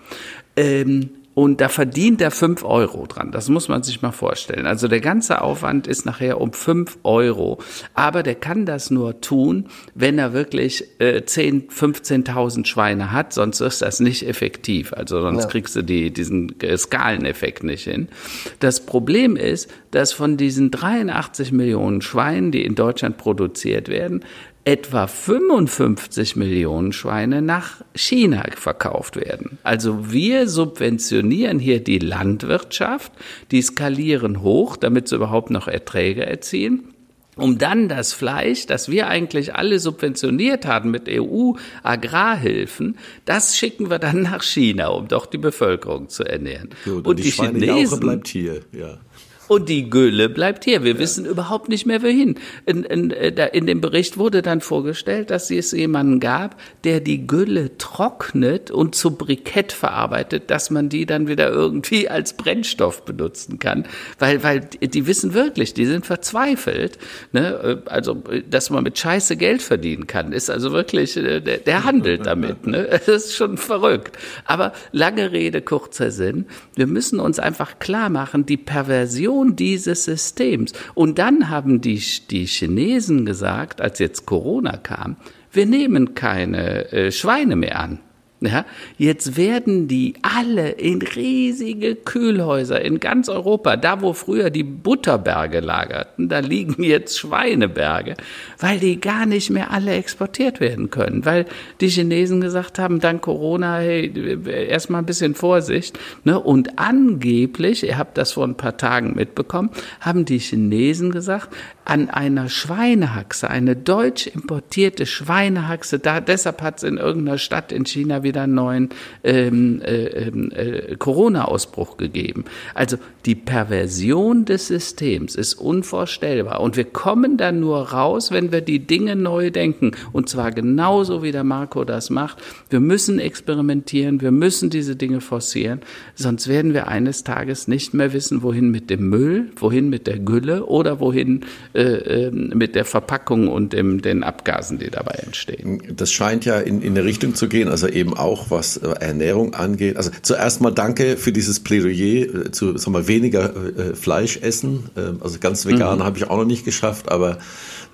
Ähm, und da verdient er fünf Euro dran. Das muss man sich mal vorstellen. Also der ganze Aufwand ist nachher um fünf Euro. Aber der kann das nur tun, wenn er wirklich äh, 10, 15.000 Schweine hat. Sonst ist das nicht effektiv. Also sonst ja. kriegst du die, diesen äh, Skaleneffekt nicht hin. Das Problem ist, dass von diesen 83 Millionen Schweinen, die in Deutschland produziert werden, etwa 55 Millionen Schweine nach China verkauft werden. Also wir subventionieren hier die Landwirtschaft, die skalieren hoch, damit sie überhaupt noch Erträge erzielen um dann das Fleisch, das wir eigentlich alle subventioniert hatten mit EU-Agrarhilfen, das schicken wir dann nach China, um doch die Bevölkerung zu ernähren. Gut, und, und die, die Chinesen bleibt hier, ja. Und die Gülle bleibt hier. Wir ja. wissen überhaupt nicht mehr wohin. In, in, äh, in, dem Bericht wurde dann vorgestellt, dass es jemanden gab, der die Gülle trocknet und zu Brikett verarbeitet, dass man die dann wieder irgendwie als Brennstoff benutzen kann. Weil, weil die wissen wirklich, die sind verzweifelt. Ne? Äh, also, dass man mit Scheiße Geld verdienen kann, ist also wirklich, äh, der, der handelt damit. Ne? Das ist schon verrückt. Aber lange Rede, kurzer Sinn. Wir müssen uns einfach klar machen, die Perversion Funktion dieses Systems. Und dann haben die, die Chinesen gesagt, als jetzt Corona kam, wir nehmen keine äh, Schweine mehr an. Ja, jetzt werden die alle in riesige Kühlhäuser in ganz Europa, da wo früher die Butterberge lagerten, da liegen jetzt Schweineberge, weil die gar nicht mehr alle exportiert werden können, weil die Chinesen gesagt haben, dank Corona, hey, erstmal ein bisschen Vorsicht, ne? Und angeblich, ihr habt das vor ein paar Tagen mitbekommen, haben die Chinesen gesagt, an einer Schweinehaxe, eine deutsch importierte Schweinehaxe, da deshalb hat es in irgendeiner Stadt in China wieder einen neuen ähm, äh, äh, Corona-Ausbruch gegeben. Also die Perversion des Systems ist unvorstellbar. Und wir kommen dann nur raus, wenn wir die Dinge neu denken. Und zwar genauso, wie der Marco das macht. Wir müssen experimentieren, wir müssen diese Dinge forcieren, sonst werden wir eines Tages nicht mehr wissen, wohin mit dem Müll, wohin mit der Gülle oder wohin äh, ähm, mit der Verpackung und dem, den Abgasen, die dabei entstehen. Das scheint ja in, in eine Richtung zu gehen, also eben auch was äh, Ernährung angeht. Also zuerst mal danke für dieses Plädoyer äh, zu sagen wir, weniger äh, Fleisch essen. Ähm, also ganz vegan mhm. habe ich auch noch nicht geschafft, aber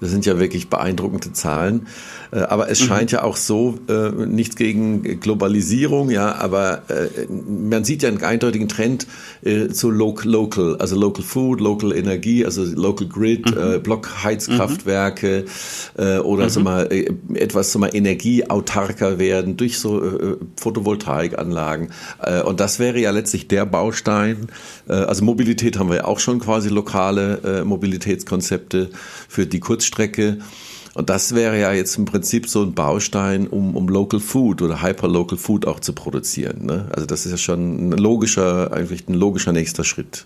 das sind ja wirklich beeindruckende Zahlen. Aber es mhm. scheint ja auch so, nichts gegen Globalisierung, ja, aber man sieht ja einen eindeutigen Trend zu local, also local food, local Energie, also local grid, mhm. Blockheizkraftwerke mhm. oder mhm. so mal etwas so mal energieautarker werden durch so Photovoltaikanlagen. Und das wäre ja letztlich der Baustein. Also Mobilität haben wir ja auch schon quasi lokale Mobilitätskonzepte für die Kurzstrecke. Und das wäre ja jetzt im Prinzip so ein Baustein, um, um Local Food oder Hyper-Local Food auch zu produzieren. Ne? Also das ist ja schon ein logischer, eigentlich ein logischer nächster Schritt.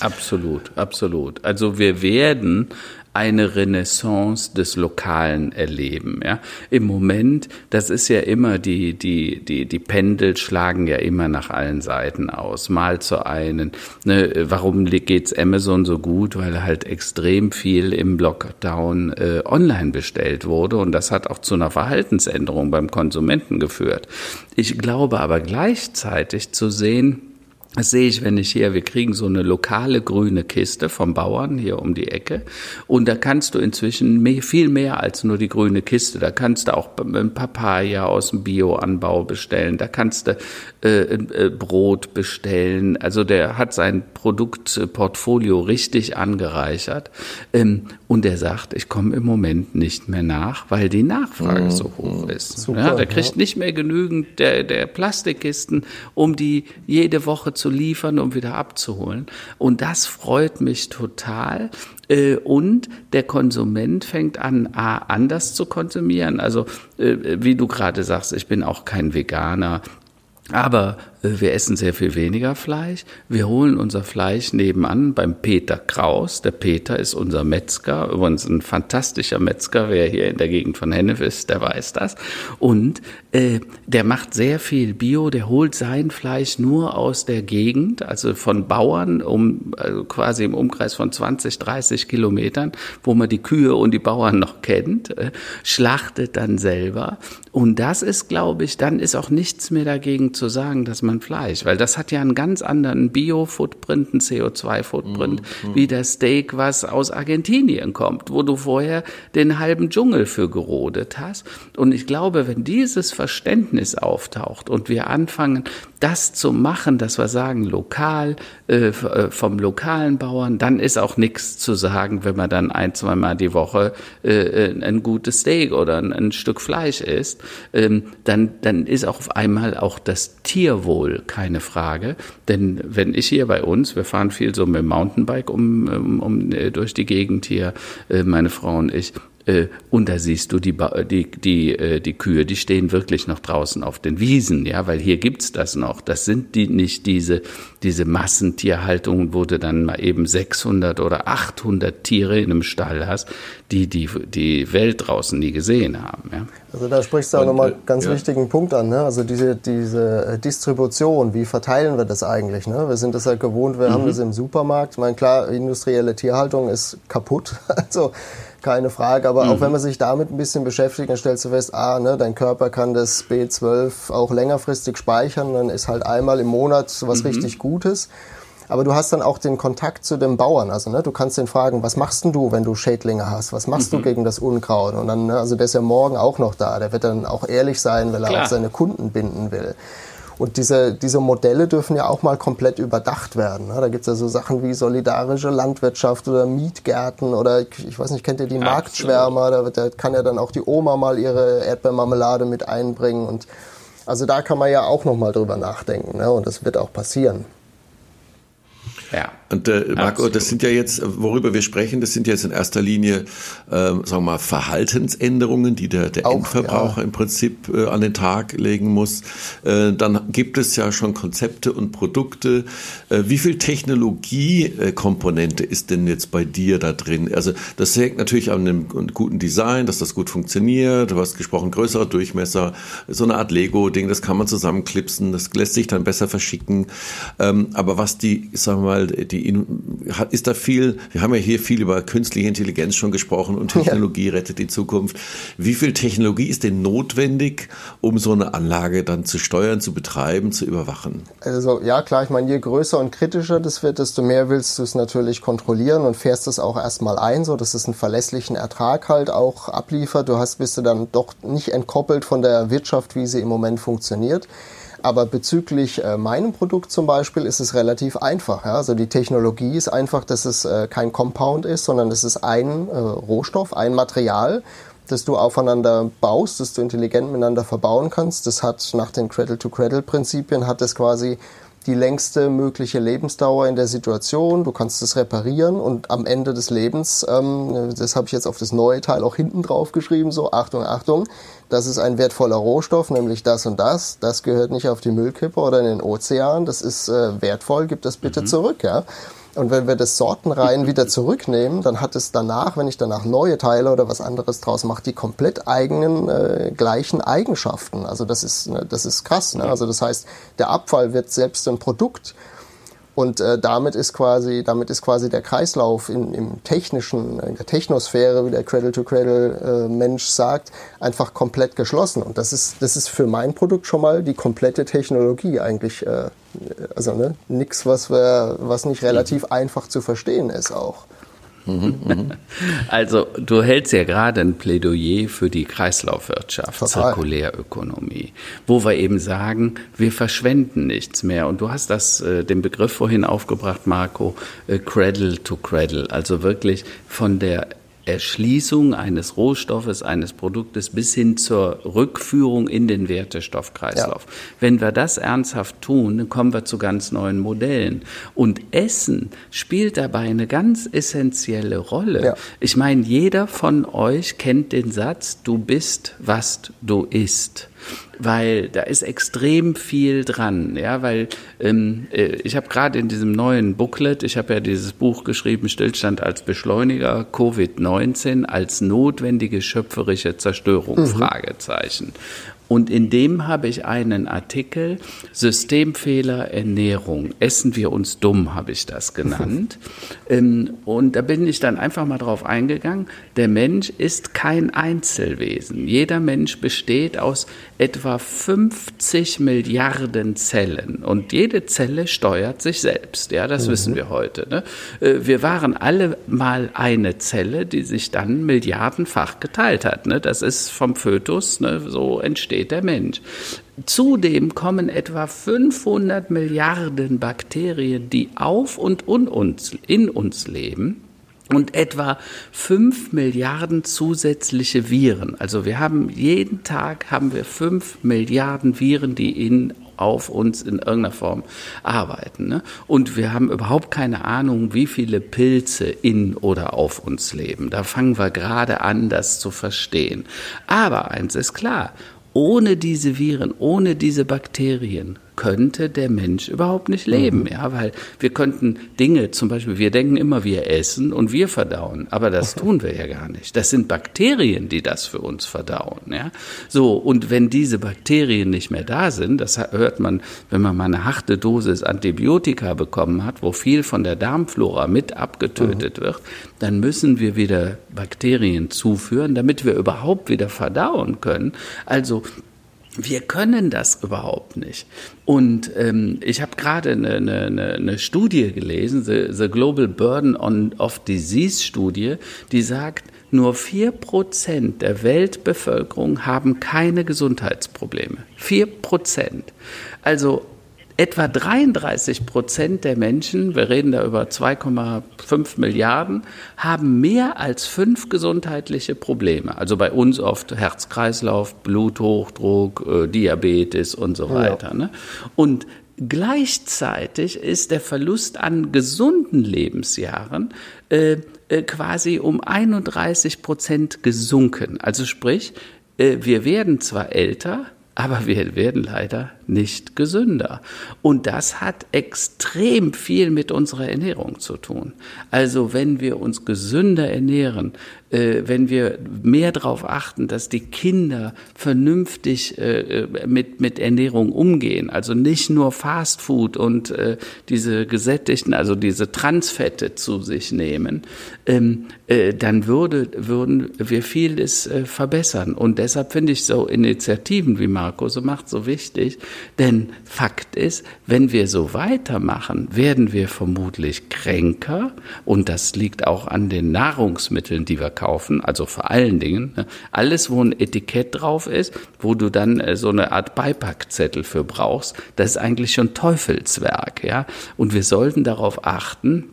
Absolut, absolut. Also wir werden eine Renaissance des Lokalen erleben. Ja? Im Moment, das ist ja immer die, die, die, die Pendel schlagen ja immer nach allen Seiten aus. Mal zu einen, ne, warum geht's Amazon so gut? Weil halt extrem viel im Lockdown äh, online bestellt wurde und das hat auch zu einer Verhaltensänderung beim Konsumenten geführt. Ich glaube aber gleichzeitig zu sehen, das sehe ich, wenn ich hier, wir kriegen so eine lokale grüne Kiste vom Bauern hier um die Ecke. Und da kannst du inzwischen mehr, viel mehr als nur die grüne Kiste. Da kannst du auch Papaya aus dem Bioanbau bestellen. Da kannst du äh, äh, Brot bestellen. Also der hat sein Produktportfolio richtig angereichert. Ähm, und er sagt, ich komme im Moment nicht mehr nach, weil die Nachfrage mhm. so hoch ist. Super, ja, der kriegt ja. nicht mehr genügend der, der Plastikkisten, um die jede Woche zu liefern, um wieder abzuholen. Und das freut mich total. Äh, und der Konsument fängt an, A, anders zu konsumieren. Also, äh, wie du gerade sagst, ich bin auch kein Veganer. Aber wir essen sehr viel weniger Fleisch. Wir holen unser Fleisch nebenan beim Peter Kraus. Der Peter ist unser Metzger, übrigens ein fantastischer Metzger. Wer hier in der Gegend von Hennef ist, der weiß das. Und äh, der macht sehr viel Bio. Der holt sein Fleisch nur aus der Gegend, also von Bauern, um also quasi im Umkreis von 20, 30 Kilometern, wo man die Kühe und die Bauern noch kennt, äh, schlachtet dann selber. Und das ist, glaube ich, dann ist auch nichts mehr dagegen zu sagen, dass man Fleisch, weil das hat ja einen ganz anderen Bio-Footprint, einen CO2-Footprint, mhm. wie das Steak, was aus Argentinien kommt, wo du vorher den halben Dschungel für gerodet hast. Und ich glaube, wenn dieses Verständnis auftaucht und wir anfangen, das zu machen, dass wir sagen, lokal, äh, äh vom lokalen Bauern, dann ist auch nichts zu sagen, wenn man dann ein, zweimal die Woche äh, äh, ein gutes Steak oder ein, ein Stück Fleisch isst, ähm, dann, dann ist auch auf einmal auch das Tierwohl keine Frage. Denn wenn ich hier bei uns, wir fahren viel so mit dem Mountainbike um, um, um äh, durch die Gegend hier, äh, meine Frau und ich, äh, und da siehst du die, die, die, äh, die Kühe, die stehen wirklich noch draußen auf den Wiesen, ja, weil hier gibt's das noch. Das sind die nicht diese, diese Massentierhaltungen, wo du dann mal eben 600 oder 800 Tiere in einem Stall hast, die die, die Welt draußen nie gesehen haben, ja. Also da sprichst du auch nochmal einen ganz ja. wichtigen Punkt an, ne? Also diese, diese äh, Distribution, wie verteilen wir das eigentlich, ne? Wir sind das ja gewohnt, wir mhm. haben das im Supermarkt. Ich meine, klar, industrielle Tierhaltung ist kaputt, also keine Frage. Aber mhm. auch wenn man sich damit ein bisschen beschäftigt, dann stellst du fest, ah, ne, dein Körper kann das B12 auch längerfristig speichern. Dann ist halt einmal im Monat was mhm. richtig Gutes. Aber du hast dann auch den Kontakt zu dem Bauern. Also ne, du kannst den fragen, was machst denn du, wenn du Schädlinge hast? Was machst mhm. du gegen das Unkraut? Und dann, ne, also der ist ja morgen auch noch da. Der wird dann auch ehrlich sein, weil er Klar. auch seine Kunden binden will. Und diese, diese Modelle dürfen ja auch mal komplett überdacht werden. Ne? Da gibt es ja so Sachen wie solidarische Landwirtschaft oder Mietgärten oder ich weiß nicht, kennt ihr die Absolut. Marktschwärmer? Da, wird, da kann ja dann auch die Oma mal ihre Erdbeermarmelade mit einbringen. Und also da kann man ja auch noch mal drüber nachdenken. Ne? Und das wird auch passieren. Ja. Und äh, Marco, Absolut. das sind ja jetzt, worüber wir sprechen, das sind jetzt in erster Linie, äh, sagen wir mal, Verhaltensänderungen, die der, der Auch, Endverbraucher ja. im Prinzip äh, an den Tag legen muss. Äh, dann gibt es ja schon Konzepte und Produkte. Äh, wie viel Technologiekomponente ist denn jetzt bei dir da drin? Also das hängt natürlich an einem guten Design, dass das gut funktioniert. Du hast gesprochen, größerer Durchmesser, so eine Art Lego-Ding, das kann man zusammenklipsen, das lässt sich dann besser verschicken. Ähm, aber was die, sagen wir mal, die ist da viel, wir haben ja hier viel über künstliche Intelligenz schon gesprochen und Technologie ja. rettet die Zukunft. Wie viel Technologie ist denn notwendig, um so eine Anlage dann zu steuern, zu betreiben, zu überwachen? Also ja, klar, ich meine, je größer und kritischer das wird, desto mehr willst du es natürlich kontrollieren und fährst es auch erstmal ein, so dass es einen verlässlichen Ertrag halt auch abliefert. Du hast, bist du dann doch nicht entkoppelt von der Wirtschaft, wie sie im Moment funktioniert. Aber bezüglich äh, meinem Produkt zum Beispiel ist es relativ einfach. Ja? Also die Technologie ist einfach, dass es äh, kein Compound ist, sondern es ist ein äh, Rohstoff, ein Material, das du aufeinander baust, das du intelligent miteinander verbauen kannst. Das hat nach den Cradle-to-Cradle-Prinzipien hat es quasi die längste mögliche Lebensdauer in der Situation. Du kannst es reparieren und am Ende des Lebens, ähm, das habe ich jetzt auf das neue Teil auch hinten drauf geschrieben, so Achtung, Achtung, das ist ein wertvoller Rohstoff, nämlich das und das. Das gehört nicht auf die Müllkippe oder in den Ozean. Das ist äh, wertvoll, gib das bitte mhm. zurück, ja. Und wenn wir das Sortenreihen wieder zurücknehmen, dann hat es danach, wenn ich danach neue Teile oder was anderes draus mache, die komplett eigenen äh, gleichen Eigenschaften. Also das ist, ne, das ist krass. Ne? Also das heißt, der Abfall wird selbst ein Produkt und äh, damit ist quasi, damit ist quasi der Kreislauf in, im technischen, in der Technosphäre, wie der Cradle-to-Cradle-Mensch äh, sagt, einfach komplett geschlossen. Und das ist, das ist für mein Produkt schon mal die komplette Technologie eigentlich. Äh, also ne, nichts, was, was nicht relativ einfach zu verstehen ist auch. Also du hältst ja gerade ein Plädoyer für die Kreislaufwirtschaft, Total. Zirkulärökonomie, wo wir eben sagen, wir verschwenden nichts mehr. Und du hast das, äh, den Begriff vorhin aufgebracht, Marco, äh, Cradle to Cradle, also wirklich von der Erschließung eines Rohstoffes, eines Produktes bis hin zur Rückführung in den Wertestoffkreislauf. Ja. Wenn wir das ernsthaft tun, dann kommen wir zu ganz neuen Modellen. Und Essen spielt dabei eine ganz essentielle Rolle. Ja. Ich meine, jeder von euch kennt den Satz, du bist, was du isst. Weil da ist extrem viel dran, ja, weil ähm, äh, ich habe gerade in diesem neuen Booklet, ich habe ja dieses Buch geschrieben, Stillstand als Beschleuniger, Covid-19 als notwendige schöpferische Zerstörung, mhm. Fragezeichen. Und in dem habe ich einen Artikel, Systemfehler Ernährung. Essen wir uns dumm, habe ich das genannt. Ähm, und da bin ich dann einfach mal drauf eingegangen. Der Mensch ist kein Einzelwesen. Jeder Mensch besteht aus etwa 50 Milliarden Zellen. Und jede Zelle steuert sich selbst. Ja, das mhm. wissen wir heute. Ne? Äh, wir waren alle mal eine Zelle, die sich dann milliardenfach geteilt hat. Ne? Das ist vom Fötus, ne? so entsteht entsteht der Mensch. Zudem kommen etwa 500 Milliarden Bakterien, die auf und uns, in uns leben und etwa 5 Milliarden zusätzliche Viren. Also wir haben jeden Tag haben wir 5 Milliarden Viren, die in auf uns in irgendeiner Form arbeiten. Ne? Und wir haben überhaupt keine Ahnung, wie viele Pilze in oder auf uns leben. Da fangen wir gerade an, das zu verstehen. Aber eins ist klar, ohne diese Viren, ohne diese Bakterien könnte der Mensch überhaupt nicht leben, mhm. ja, weil wir könnten Dinge, zum Beispiel, wir denken immer, wir essen und wir verdauen, aber das tun wir ja gar nicht. Das sind Bakterien, die das für uns verdauen, ja. So, und wenn diese Bakterien nicht mehr da sind, das hört man, wenn man mal eine harte Dosis Antibiotika bekommen hat, wo viel von der Darmflora mit abgetötet mhm. wird, dann müssen wir wieder Bakterien zuführen, damit wir überhaupt wieder verdauen können. Also wir können das überhaupt nicht. Und ähm, ich habe gerade eine, eine, eine Studie gelesen, the, the Global Burden on, of Disease Studie, die sagt, nur vier Prozent der Weltbevölkerung haben keine Gesundheitsprobleme. Vier Prozent. Also etwa 33 Prozent der Menschen, wir reden da über 2,5 Milliarden, haben mehr als fünf gesundheitliche Probleme. Also bei uns oft Herzkreislauf, Bluthochdruck, äh, Diabetes und so weiter. Ja. Ne? Und Gleichzeitig ist der Verlust an gesunden Lebensjahren äh, äh, quasi um 31 Prozent gesunken. Also sprich, äh, wir werden zwar älter, aber wir werden leider nicht gesünder. Und das hat extrem viel mit unserer Ernährung zu tun. Also wenn wir uns gesünder ernähren, äh, wenn wir mehr darauf achten, dass die Kinder vernünftig äh, mit, mit Ernährung umgehen, also nicht nur Fast Food und äh, diese gesättigten, also diese Transfette zu sich nehmen, ähm, äh, dann würde, würden wir vieles äh, verbessern. Und deshalb finde ich so Initiativen, wie Marco so macht, so wichtig, denn Fakt ist, wenn wir so weitermachen, werden wir vermutlich kränker. Und das liegt auch an den Nahrungsmitteln, die wir kaufen, also vor allen Dingen ne, alles, wo ein Etikett drauf ist, wo du dann äh, so eine Art Beipackzettel für brauchst, das ist eigentlich schon Teufelswerk, ja. Und wir sollten darauf achten,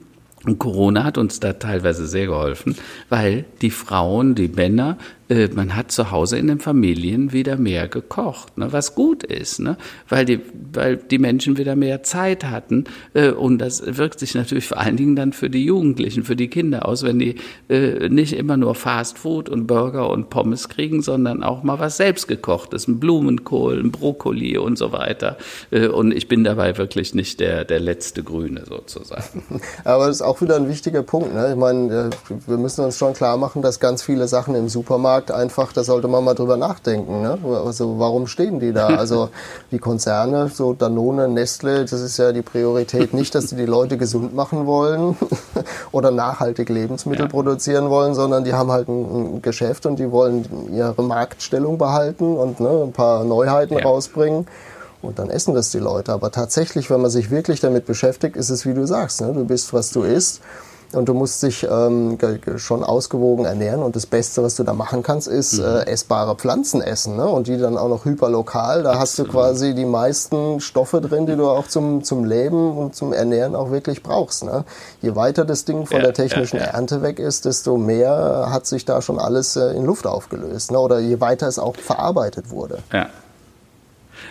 und Corona hat uns da teilweise sehr geholfen, weil die Frauen, die Männer äh, man hat zu Hause in den Familien wieder mehr gekocht, ne, was gut ist, ne, weil, die, weil die Menschen wieder mehr Zeit hatten. Äh, und das wirkt sich natürlich vor allen Dingen dann für die Jugendlichen, für die Kinder aus, wenn die äh, nicht immer nur Fast Food und Burger und Pommes kriegen, sondern auch mal was selbstgekochtes, ein Blumenkohl, ein Brokkoli und so weiter. Äh, und ich bin dabei wirklich nicht der, der letzte Grüne sozusagen. Aber das ist auch wieder ein wichtiger Punkt. Ne? Ich meine, äh, wir müssen uns schon klar machen, dass ganz viele Sachen im Supermarkt Markt einfach, da sollte man mal drüber nachdenken. Ne? Also warum stehen die da? Also die Konzerne, so Danone, Nestle, das ist ja die Priorität nicht, dass die die Leute gesund machen wollen oder nachhaltig Lebensmittel ja. produzieren wollen, sondern die haben halt ein, ein, Geschäft und die wollen ihre Marktstellung behalten und ne, ein paar Neuheiten ja. rausbringen. Und dann essen das die Leute. Aber tatsächlich, wenn man sich wirklich damit beschäftigt, ist es wie du sagst. Ne? Du bist, was du isst. Und du musst dich ähm, schon ausgewogen ernähren. Und das Beste, was du da machen kannst, ist mhm. äh, essbare Pflanzen essen. Ne? Und die dann auch noch hyperlokal. Da Absolut. hast du quasi die meisten Stoffe drin, die du auch zum, zum Leben und zum Ernähren auch wirklich brauchst. Ne? Je weiter das Ding von ja, der technischen ja, ja. Ernte weg ist, desto mehr hat sich da schon alles äh, in Luft aufgelöst. Ne? Oder je weiter es auch verarbeitet wurde. Ja.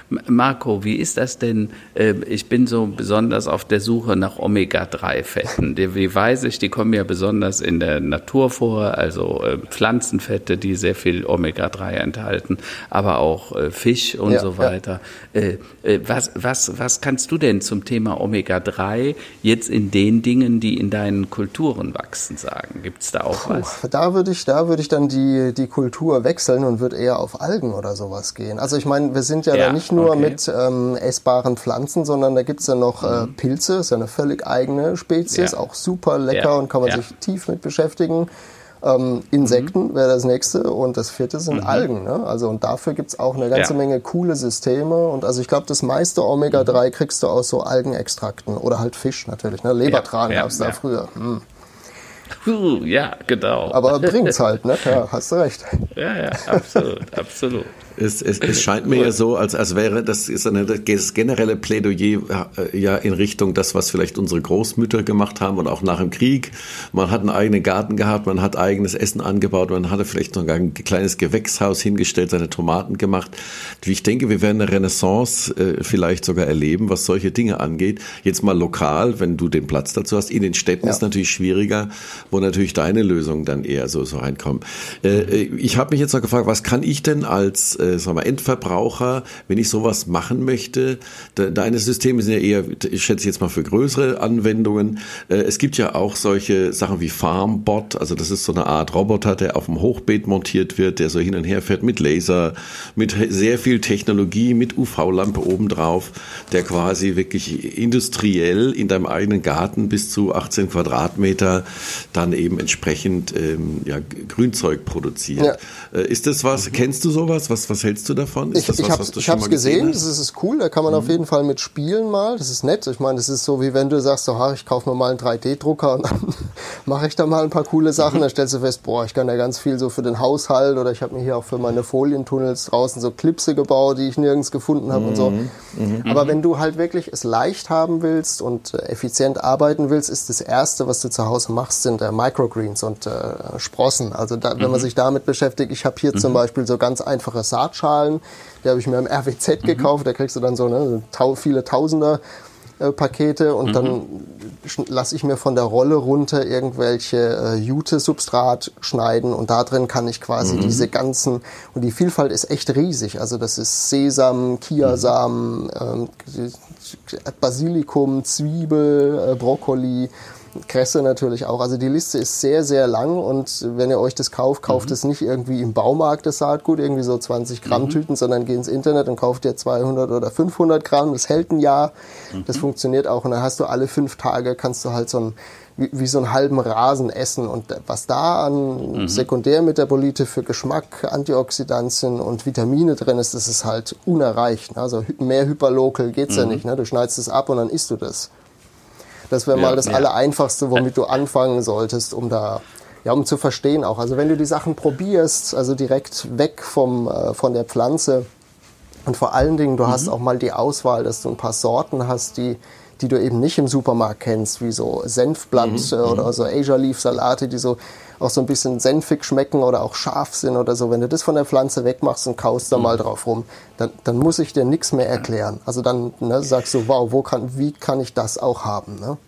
Marco, wie ist das denn? Ähm, ich bin so besonders auf der Suche nach Omega-3-Fetten. Wie weiß ich, die kommen ja besonders in der Natur vor, also äh, Pflanzenfette, die sehr viel Omega-3 enthalten, aber auch äh, Fisch und ja, so weiter. Ja. Äh, was, was, was kannst du denn zum Thema Omega-3 jetzt in den Dingen, die in deinen Kulturen wachsen, sagen? Gibt es da auch Puh, was? Da würde ich, da würde ich dann die, die Kultur wechseln und würde eher auf Algen oder sowas gehen. Also ich meine, wir sind ja, ja da nicht nur okay. mit ähm, essbaren Pflanzen, sondern da gibt es ja noch äh, mhm. Pilze, ist ja eine völlig eigene Spezies, ja. auch super lecker ja. und kann man sich tief mit beschäftigen. Ähm, Insekten mhm. wäre das nächste und das vierte sind mhm. Algen. Ne? Also und dafür gibt es auch eine ganze ja. Menge coole Systeme und also ich glaube, das meiste Omega-3 mhm. kriegst du aus so Algenextrakten oder halt Fisch natürlich. Ne? Lebertran ja, gab es da früher. Hm. Ja, genau. Aber bringt's halt, ne? Ja, hast du recht. Ja, ja, absolut, absolut. Es, es, es scheint mir ja so, als, als wäre das, ist eine, das generelle Plädoyer äh, ja in Richtung das, was vielleicht unsere Großmütter gemacht haben und auch nach dem Krieg. Man hat einen eigenen Garten gehabt, man hat eigenes Essen angebaut, man hatte vielleicht noch ein kleines Gewächshaus hingestellt, seine Tomaten gemacht. Ich denke, wir werden eine Renaissance äh, vielleicht sogar erleben, was solche Dinge angeht. Jetzt mal lokal, wenn du den Platz dazu hast. In den Städten ja. ist natürlich schwieriger, wo natürlich deine Lösungen dann eher so, so reinkommen. Äh, äh ich habe mich jetzt noch gefragt, was kann ich denn als äh, sagen wir, Endverbraucher, wenn ich sowas machen möchte, deine Systeme sind ja eher, ich schätze jetzt mal für größere Anwendungen. Es gibt ja auch solche Sachen wie FarmBot, also das ist so eine Art Roboter, der auf dem Hochbeet montiert wird, der so hin und her fährt mit Laser, mit sehr viel Technologie, mit UV-Lampe obendrauf, der quasi wirklich industriell in deinem eigenen Garten bis zu 18 Quadratmeter dann eben entsprechend ähm, ja, Grünzeug produziert. Ja. Äh, ist das was, mhm. kennst du sowas? Was, was hältst du davon? Ist ich, ich habe es gesehen, das ist, ist cool, da kann man mhm. auf jeden Fall mit spielen mal, das ist nett. Ich meine, das ist so wie wenn du sagst, so, ich kaufe mir mal einen 3D-Drucker und dann mache ich da mal ein paar coole Sachen, mhm. dann stellst du fest, boah, ich kann ja ganz viel so für den Haushalt oder ich habe mir hier auch für meine Folientunnels draußen so Clipse gebaut, die ich nirgends gefunden habe mhm. und so. Mhm. mhm. Aber wenn du halt wirklich es leicht haben willst und äh, effizient arbeiten willst, ist das Erste, was du zu Hause machst, sind äh, Microgreens und äh, Sprossen. Also da, wenn man mhm. sich damit beschäftigt, ich habe hier zum Beispiel so ganz einfache Saat Saatschalen. Die habe ich mir im RWZ mhm. gekauft. Da kriegst du dann so ne, tau viele Tausender äh, Pakete und mhm. dann lasse ich mir von der Rolle runter irgendwelche äh, Jute-Substrat schneiden und da drin kann ich quasi mhm. diese ganzen und die Vielfalt ist echt riesig. Also das ist Sesam, Kiasamen, ähm, Basilikum, Zwiebel, äh, Brokkoli, Kresse natürlich auch. Also die Liste ist sehr, sehr lang und wenn ihr euch das kauft, kauft mhm. es nicht irgendwie im Baumarkt das Saatgut, irgendwie so 20 Gramm mhm. Tüten, sondern geht ins Internet und kauft ihr 200 oder 500 Gramm. Das hält ein Jahr. Mhm. Das funktioniert auch und dann hast du alle fünf Tage, kannst du halt so ein wie, wie so einen halben Rasen essen. Und was da an mhm. Sekundärmetabolite für Geschmack, Antioxidantien und Vitamine drin ist, das ist halt unerreicht. Also mehr Hyperlocal geht's mhm. ja nicht. Ne? Du schneidest es ab und dann isst du das. Das wäre ja, mal das ja. Allereinfachste, womit du anfangen solltest, um da ja, um zu verstehen auch. Also wenn du die Sachen probierst, also direkt weg vom, äh, von der Pflanze und vor allen Dingen, du mhm. hast auch mal die Auswahl, dass du ein paar Sorten hast, die, die du eben nicht im Supermarkt kennst, wie so Senfblatt mhm. Oder so Asia Leaf Salate, die so auch so ein bisschen senfig schmecken oder auch scharf sind oder so, wenn du das von der Pflanze wegmachst und kaust da mhm. mal drauf rum, dann, dann muss ich dir nichts mehr erklären. Also dann ne, sagst du, wow, wo kann, wie kann ich das auch haben? Ne?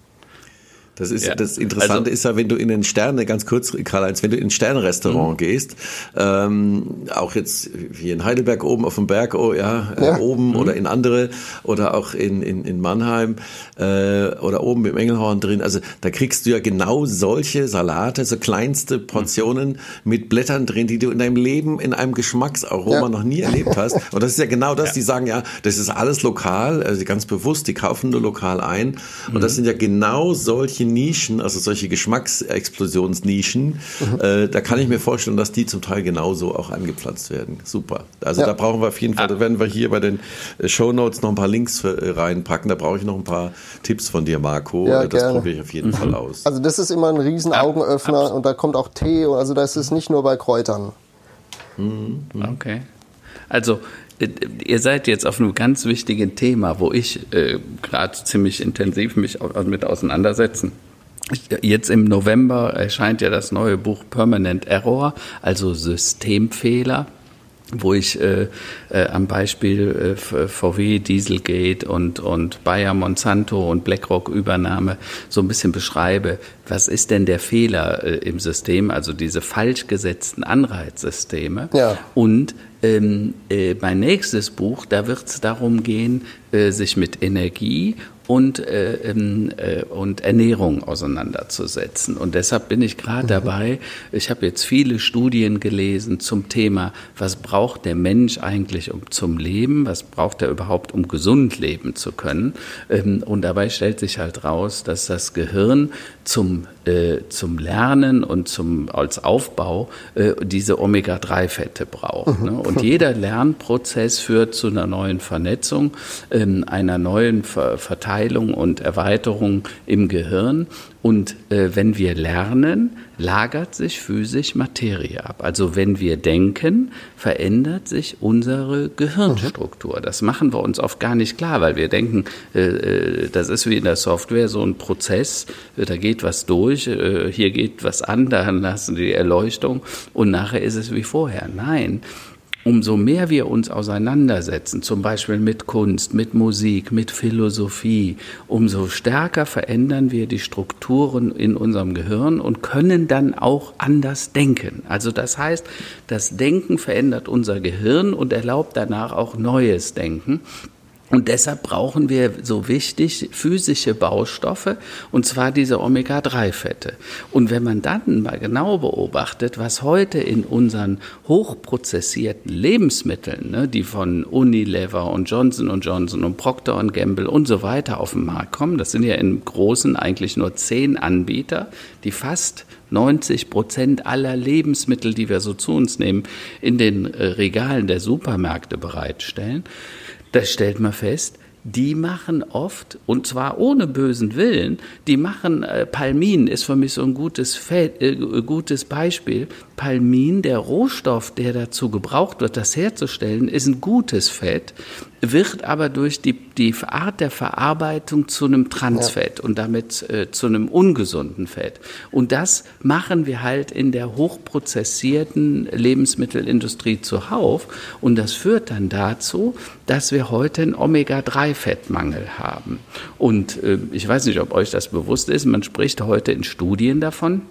Das ist ja. das Interessante also, ist ja, wenn du in den Sterne, ganz kurz, Karl-Heinz, wenn du in ein Sternrestaurant mhm. gehst, ähm, auch jetzt hier in Heidelberg oben auf dem Berg, oh ja, äh, ja. oben mhm. oder in andere oder auch in, in, in Mannheim äh, oder oben im Engelhorn drin, also da kriegst du ja genau solche Salate, so kleinste Portionen mhm. mit Blättern drin, die du in deinem Leben in einem Geschmacksaroma ja. noch nie erlebt hast. Und das ist ja genau das, die sagen ja, das ist alles lokal, also ganz bewusst, die kaufen nur lokal ein. Und das mhm. sind ja genau solche Nischen, also solche Geschmacksexplosionsnischen, mhm. äh, da kann ich mir vorstellen, dass die zum Teil genauso auch angepflanzt werden. Super. Also ja. da brauchen wir auf jeden Fall, ah. da werden wir hier bei den äh, Show Notes noch ein paar Links für, äh, reinpacken. Da brauche ich noch ein paar Tipps von dir, Marco. Ja, das gerne. probiere ich auf jeden mhm. Fall aus. Also das ist immer ein riesen Augenöffner ah. und da kommt auch Tee, also das ist nicht nur bei Kräutern. Mhm. Okay. Also ihr seid jetzt auf einem ganz wichtigen Thema, wo ich äh, gerade ziemlich intensiv mich mit auseinandersetzen. Jetzt im November erscheint ja das neue Buch Permanent Error, also Systemfehler. wo ich äh, äh, am Beispiel äh, VW, Dieselgate und, und Bayer, Monsanto und BlackRock Übernahme so ein bisschen beschreibe, was ist denn der Fehler äh, im System, also diese falsch gesetzten Anreizsysteme. Ja. Und ähm, äh, mein nächstes Buch, da wird es darum gehen, äh, sich mit Energie und, äh, ähm, äh, und Ernährung auseinanderzusetzen. Und deshalb bin ich gerade mhm. dabei, ich habe jetzt viele Studien gelesen zum Thema, was braucht der Mensch eigentlich um zum Leben, was braucht er überhaupt, um gesund leben zu können. Ähm, und dabei stellt sich halt raus, dass das Gehirn zum, äh, zum Lernen und zum, als Aufbau äh, diese Omega-3-Fette braucht. Ne? Und jeder Lernprozess führt zu einer neuen Vernetzung, äh, einer neuen Ver Verteilung und Erweiterung im Gehirn. Und äh, wenn wir lernen, lagert sich physisch Materie ab. Also wenn wir denken, verändert sich unsere Gehirnstruktur. Das machen wir uns oft gar nicht klar, weil wir denken, äh, äh das ist wie in der Software so ein Prozess, äh, da geht was durch, äh, hier geht was an, da lassen die Erleuchtung und nachher ist es wie vorher. Nein, umso mehr wir uns auseinandersetzen, zum Beispiel mit Kunst, mit Musik, mit Philosophie, umso stärker verändern wir die Strukturen in unserem Gehirn und können dann auch anders denken. Also das heißt, das Denken verändert unser Gehirn und erlaubt danach auch neues Denken. Und deshalb brauchen wir so wichtig physische Baustoffe, und zwar diese Omega-3-Fette. Und wenn man dann mal genau beobachtet, was heute in unseren hochprozessierten Lebensmitteln, ne, die von Unilever und Johnson Johnson und Procter Gamble und so weiter auf den Markt kommen, das sind ja im Großen eigentlich nur zehn Anbieter, die fast 90 Prozent aller Lebensmittel, die wir so zu uns nehmen, in den äh, Regalen der Supermärkte bereitstellen das stellt man fest, die machen oft, und zwar ohne bösen Willen, die machen, äh, Palmin ist für mich so ein gutes, Feld, äh, gutes Beispiel. Palmin, der Rohstoff, der dazu gebraucht wird, das herzustellen, ist ein gutes Fett, wird aber durch die, die Art der Verarbeitung zu einem Transfett ja. und damit äh, zu einem ungesunden Fett. Und das machen wir halt in der hochprozessierten Lebensmittelindustrie zuhauf. Und das führt dann dazu, dass wir heute einen Omega-3-Fettmangel haben. Und äh, ich weiß nicht, ob euch das bewusst ist, man spricht heute in Studien davon,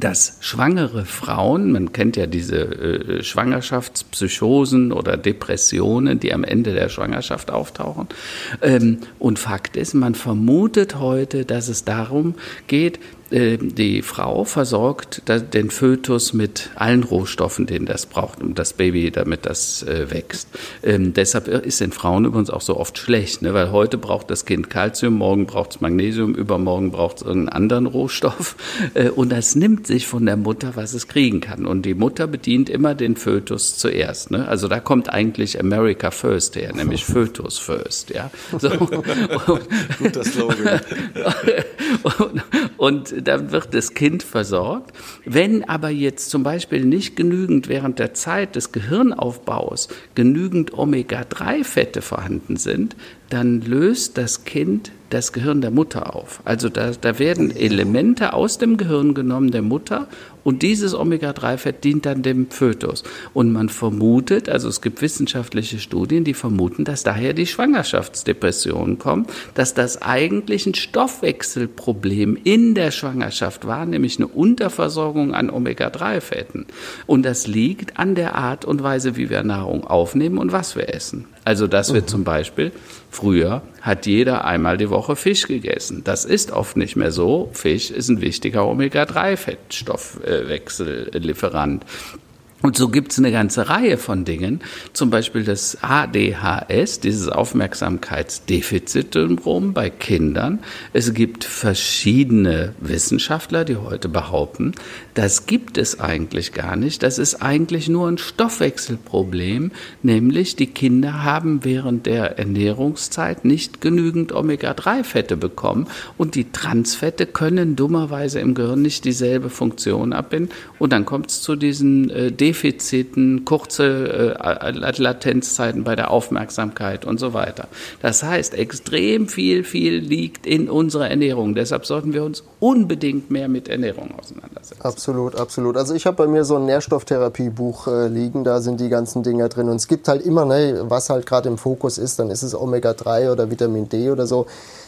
dass schwangere Frauen, man kennt ja diese äh, Schwangerschaftspsychosen oder Depressionen, die am Ende der Schwangerschaft auftauchen. Ähm, und Fakt ist, man vermutet heute, dass es darum geht, die Frau versorgt den Fötus mit allen Rohstoffen, den das braucht, um das Baby, damit das äh, wächst. Ähm, deshalb ist den Frauen übrigens auch so oft schlecht, ne? weil heute braucht das Kind Kalzium, morgen braucht es Magnesium, übermorgen braucht es irgendeinen anderen Rohstoff. Äh, und das nimmt sich von der Mutter, was es kriegen kann. Und die Mutter bedient immer den Fötus zuerst. Ne? Also da kommt eigentlich America First her, nämlich Fötus First. Ja? So. Guter Slogan. und, und dann wird das Kind versorgt. Wenn aber jetzt zum Beispiel nicht genügend während der Zeit des Gehirnaufbaus genügend Omega-3-Fette vorhanden sind, dann löst das Kind das Gehirn der Mutter auf. Also da, da werden Elemente aus dem Gehirn genommen der Mutter und dieses Omega-3-Fett dient dann dem Fötus. Und man vermutet, also es gibt wissenschaftliche Studien, die vermuten, dass daher die Schwangerschaftsdepression kommt, dass das eigentlich ein Stoffwechselproblem in der Schwangerschaft war, nämlich eine Unterversorgung an Omega-3-Fetten. Und das liegt an der Art und Weise, wie wir Nahrung aufnehmen und was wir essen. Also dass wir mhm. zum Beispiel Früher hat jeder einmal die Woche Fisch gegessen. Das ist oft nicht mehr so. Fisch ist ein wichtiger Omega-3-Fettstoffwechsellieferant. Und so gibt es eine ganze Reihe von Dingen, zum Beispiel das ADHS, dieses Aufmerksamkeitsdefizitsyndrom bei Kindern. Es gibt verschiedene Wissenschaftler, die heute behaupten, das gibt es eigentlich gar nicht. Das ist eigentlich nur ein Stoffwechselproblem, nämlich die Kinder haben während der Ernährungszeit nicht genügend Omega-3-Fette bekommen und die Transfette können dummerweise im Gehirn nicht dieselbe Funktion abbinden und dann kommt es zu diesen äh, Defiziten kurze äh, Latenzzeiten bei der Aufmerksamkeit und so weiter. Das heißt, extrem viel, viel liegt in unserer Ernährung. Deshalb sollten wir uns unbedingt mehr mit Ernährung auseinandersetzen. Absolut, absolut. Also ich habe bei mir so ein Nährstofftherapiebuch äh, liegen, da sind die ganzen Dinger drin. Und es gibt halt immer, ne, was halt gerade im Fokus ist, dann ist es Omega-3 oder Vitamin D oder so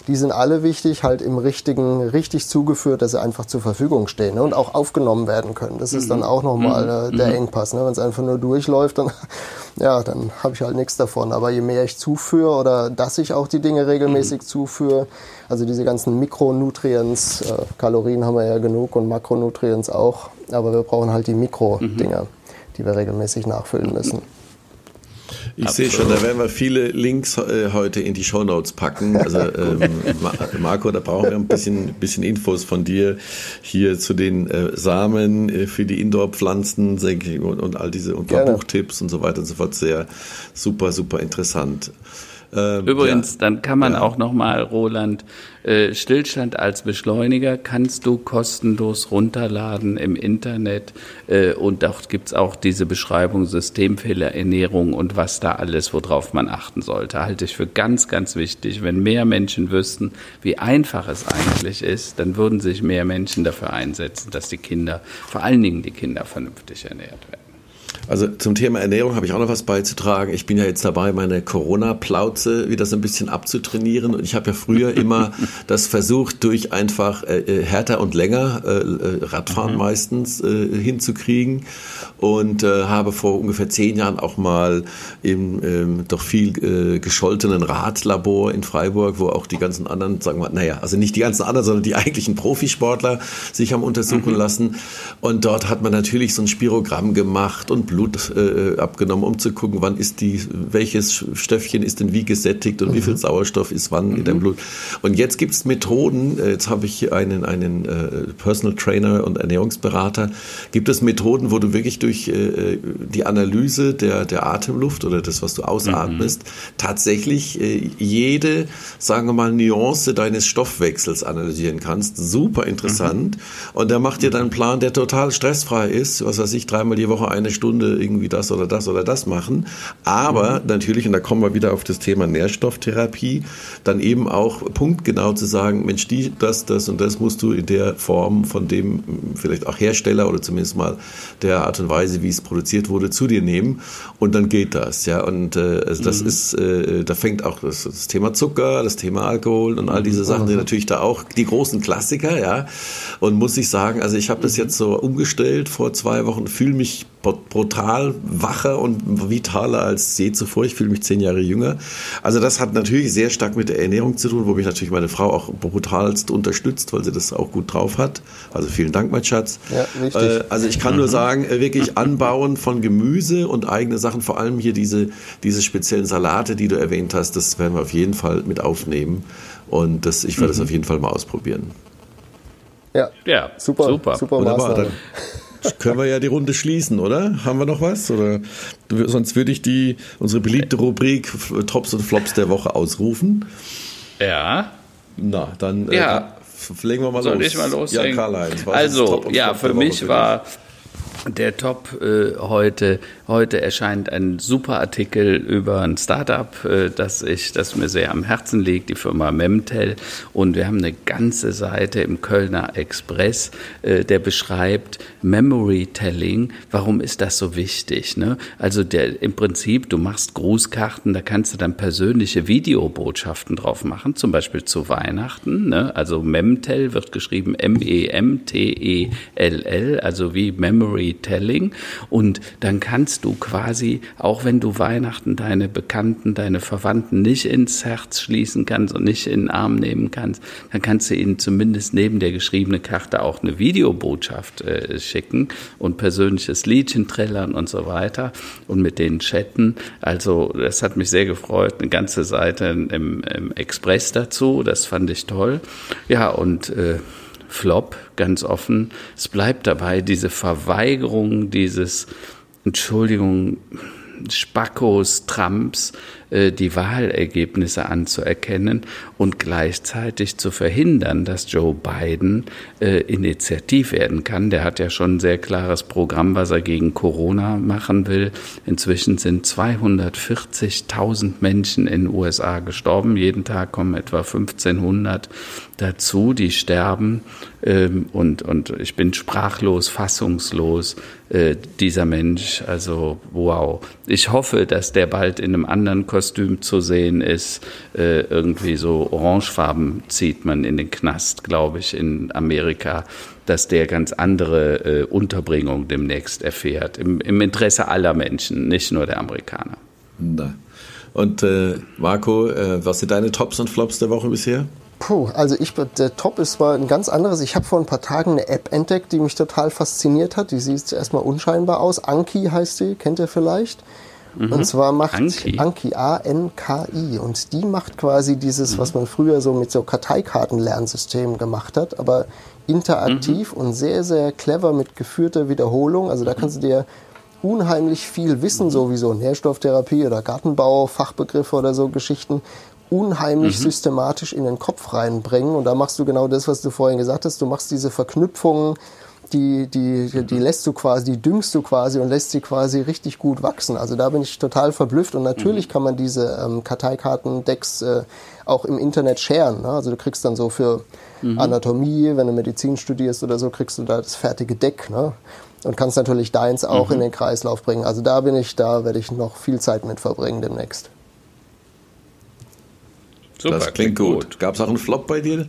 die sind alle wichtig, halt im richtigen, richtig zugeführt, dass sie einfach zur Verfügung stehen ne, und auch aufgenommen werden können. Das ist dann mhm. auch nochmal äh, der mhm. Engpass. Ne? Wenn es einfach nur durchläuft, dann, ja, dann habe ich halt nichts davon. Aber je mehr ich zuführe oder dass ich auch die Dinge regelmäßig mhm. zuführe, also diese ganzen Mikronutrients, äh, Kalorien haben wir ja genug und Makronutrients auch, aber wir brauchen halt die Mikro-Dinger, die wir regelmäßig nachfüllen müssen. Ich sehe schon, da werden wir viele Links äh, heute in die Show Notes packen. Also ähm, Marco, da brauchen wir ein bisschen, bisschen Infos von dir hier zu den äh, Samen äh, für die Indoor-Pflanzen und, und, all diese und Buchtipps und so weiter und so fort. Sehr super, super interessant. Ähm, Übrigens, ja. dann kann man ja. auch nochmal, Roland, äh, Stillstand als Beschleuniger kannst du kostenlos runterladen im Internet äh, und dort gibt's auch diese Beschreibung Systemfehlerernährung und was da alles, worauf man achten sollte. Halte ich für ganz, ganz wichtig. Wenn mehr Menschen wüssten, wie einfach es eigentlich ist, dann würden sich mehr Menschen dafür einsetzen, dass die Kinder, vor allen Dingen die Kinder, vernünftig ernährt werden. Also zum Thema Ernährung habe ich auch noch was beizutragen. Ich bin ja jetzt dabei, meine Corona-Plauze wieder so ein bisschen abzutrainieren. Und ich habe ja früher immer das versucht, durch einfach äh, äh, härter und länger, äh, äh, Radfahren mhm. meistens, äh, hinzukriegen. Und äh, habe vor ungefähr zehn Jahren auch mal im ähm, doch viel äh, gescholtenen Radlabor in Freiburg, wo auch die ganzen anderen, sagen wir, naja, also nicht die ganzen anderen, sondern die eigentlichen Profisportler sich haben untersuchen mhm. lassen. Und dort hat man natürlich so ein Spirogramm gemacht und Blut Blut äh, abgenommen, um zu gucken, wann ist die, welches Stöffchen ist denn wie gesättigt und mhm. wie viel Sauerstoff ist wann mhm. in dem Blut. Und jetzt gibt es Methoden, äh, jetzt habe ich hier einen, einen äh, Personal Trainer und Ernährungsberater, gibt es Methoden, wo du wirklich durch äh, die Analyse der, der Atemluft oder das, was du ausatmest, mhm. tatsächlich äh, jede, sagen wir mal, Nuance deines Stoffwechsels analysieren kannst. Super interessant. Mhm. Und der macht dir dann einen Plan, der total stressfrei ist, was weiß ich, dreimal die Woche eine Stunde irgendwie das oder das oder das machen. Aber mhm. natürlich, und da kommen wir wieder auf das Thema Nährstofftherapie, dann eben auch punktgenau zu sagen, Mensch, die, das, das und das musst du in der Form von dem vielleicht auch Hersteller oder zumindest mal der Art und Weise, wie es produziert wurde, zu dir nehmen. Und dann geht das, ja. Und äh, also das mhm. ist, äh, da fängt auch das, das, Thema Zucker, das Thema Alkohol und all diese Sachen, die natürlich da auch die großen Klassiker, ja. Und muss ich sagen, also ich habe das mhm. jetzt so umgestellt vor zwei Wochen, fühle mich brutal wacher und vitaler als je zuvor. Ich fühle mich zehn Jahre jünger. Also das hat natürlich sehr stark mit der Ernährung zu tun, wo mich natürlich meine Frau auch brutalst unterstützt, weil sie das auch gut drauf hat. Also vielen Dank, mein Schatz. Ja, richtig. Äh, also ich kann nur mhm. sagen, äh, wirklich Anbauen von Gemüse und eigene Sachen, vor allem hier diese, diese speziellen Salate, die du erwähnt hast, das werden wir auf jeden Fall mit aufnehmen. Und das, ich werde mhm. das auf jeden Fall mal ausprobieren. Ja, ja super, super, super Maßnahme können wir ja die Runde schließen, oder? Haben wir noch was? Oder sonst würde ich die unsere beliebte Rubrik Tops und Flops der Woche ausrufen. Ja. Na, dann äh, ja. äh, legen wir mal Soll los. Ich mal los ja, Karl-Heinz. Also, ja, für mich war der Top äh, heute Heute erscheint ein super Artikel über ein Startup, äh, das ich, das mir sehr am Herzen liegt, die Firma Memtel. Und wir haben eine ganze Seite im Kölner Express, äh, der beschreibt Memory Telling. Warum ist das so wichtig? Ne? Also der, im Prinzip, du machst Grußkarten, da kannst du dann persönliche Videobotschaften drauf machen, zum Beispiel zu Weihnachten. Ne? Also Memtel wird geschrieben M-E-M-T-E-L-L, also wie Memory Telling. Und dann kannst kannst du quasi, auch wenn du Weihnachten deine Bekannten, deine Verwandten nicht ins Herz schließen kannst und nicht in den Arm nehmen kannst, dann kannst du ihnen zumindest neben der geschriebenen Karte auch eine Videobotschaft äh, schicken und persönliches Liedchen trällern und so weiter und mit denen chatten. Also das hat mich sehr gefreut, eine ganze Seite im, im Express dazu, das fand ich toll. Ja, und äh, Flop, ganz offen. Es bleibt dabei, diese Verweigerung dieses Entschuldigung, Spackos Trumps äh, die Wahlergebnisse anzuerkennen und gleichzeitig zu verhindern, dass Joe Biden äh, initiativ werden kann. Der hat ja schon ein sehr klares Programm, was er gegen Corona machen will. Inzwischen sind 240.000 Menschen in den USA gestorben. Jeden Tag kommen etwa 1500 dazu, die sterben. Ähm, und, und ich bin sprachlos, fassungslos. Äh, dieser Mensch, also wow. Ich hoffe, dass der bald in einem anderen Kostüm zu sehen ist. Äh, irgendwie so orangefarben zieht man in den Knast, glaube ich, in Amerika dass der ganz andere äh, Unterbringung demnächst erfährt. Im, Im, Interesse aller Menschen, nicht nur der Amerikaner. Und äh, Marco, äh, was sind deine Tops und Flops der Woche bisher? Puh, also ich, der Top ist mal ein ganz anderes. Ich habe vor ein paar Tagen eine App entdeckt, die mich total fasziniert hat. Die sieht erstmal unscheinbar aus. Anki heißt die, kennt ihr vielleicht? Mhm. Und zwar macht Anki, Anki A-N-K-I. Und die macht quasi dieses, mhm. was man früher so mit so Karteikartenlernsystemen gemacht hat, aber interaktiv mhm. und sehr, sehr clever mit geführter Wiederholung. Also da kannst du dir unheimlich viel Wissen, sowieso Nährstofftherapie oder Gartenbau, Fachbegriffe oder so Geschichten, unheimlich mhm. systematisch in den Kopf reinbringen. Und da machst du genau das, was du vorhin gesagt hast. Du machst diese Verknüpfungen, die, die, die lässt du quasi, die düngst du quasi und lässt sie quasi richtig gut wachsen. Also da bin ich total verblüfft. Und natürlich mhm. kann man diese ähm, Karteikarten-Decks äh, auch im Internet sharen. Ne? Also du kriegst dann so für mhm. Anatomie, wenn du Medizin studierst oder so, kriegst du da das fertige Deck. Ne? Und kannst natürlich deins auch mhm. in den Kreislauf bringen. Also da bin ich, da werde ich noch viel Zeit mit verbringen demnächst. Super, das klingt, gut. gut. Gab es auch einen Flop bei dir?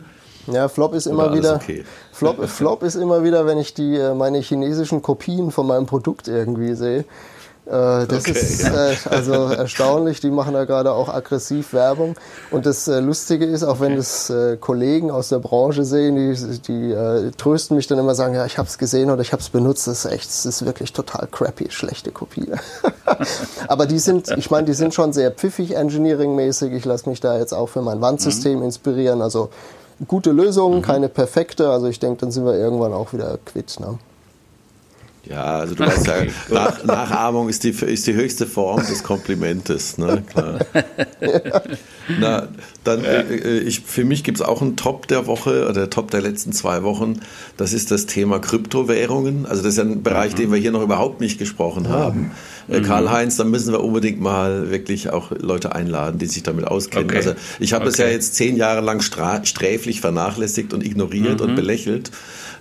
Ja, Flop ist immer wieder okay? Flop, Flop ist immer wieder, wenn ich die äh, meine chinesischen Kopien von meinem Produkt irgendwie sehe. Äh, das okay. ist äh, also erstaunlich. Die machen da gerade auch aggressiv Werbung. Und das äh, Lustige ist, auch wenn das äh, Kollegen aus der Branche sehen, die, die äh, trösten mich dann immer, sagen, ja, ich habe es gesehen oder ich habe es benutzt. Das ist echt, das ist wirklich total crappy, schlechte Kopie. Aber die sind, ich meine, die sind schon sehr pfiffig engineering-mäßig. Ich lasse mich da jetzt auch für mein Wandsystem mhm. inspirieren. Also gute Lösungen, mhm. keine perfekte. Also ich denke, dann sind wir irgendwann auch wieder quitt. Ne? Ja, also du weißt ja, Nach, Nachahmung ist die, ist die höchste Form des Komplimentes, ne? Klar. Na, dann, äh, äh, ich, für mich gibt es auch einen Top der Woche oder Top der letzten zwei Wochen. Das ist das Thema Kryptowährungen. Also das ist ja ein Bereich, mhm. den wir hier noch überhaupt nicht gesprochen ja. haben. Äh, mhm. Karl-Heinz, da müssen wir unbedingt mal wirklich auch Leute einladen, die sich damit auskennen. Okay. Also ich habe okay. es ja jetzt zehn Jahre lang sträflich vernachlässigt und ignoriert mhm. und belächelt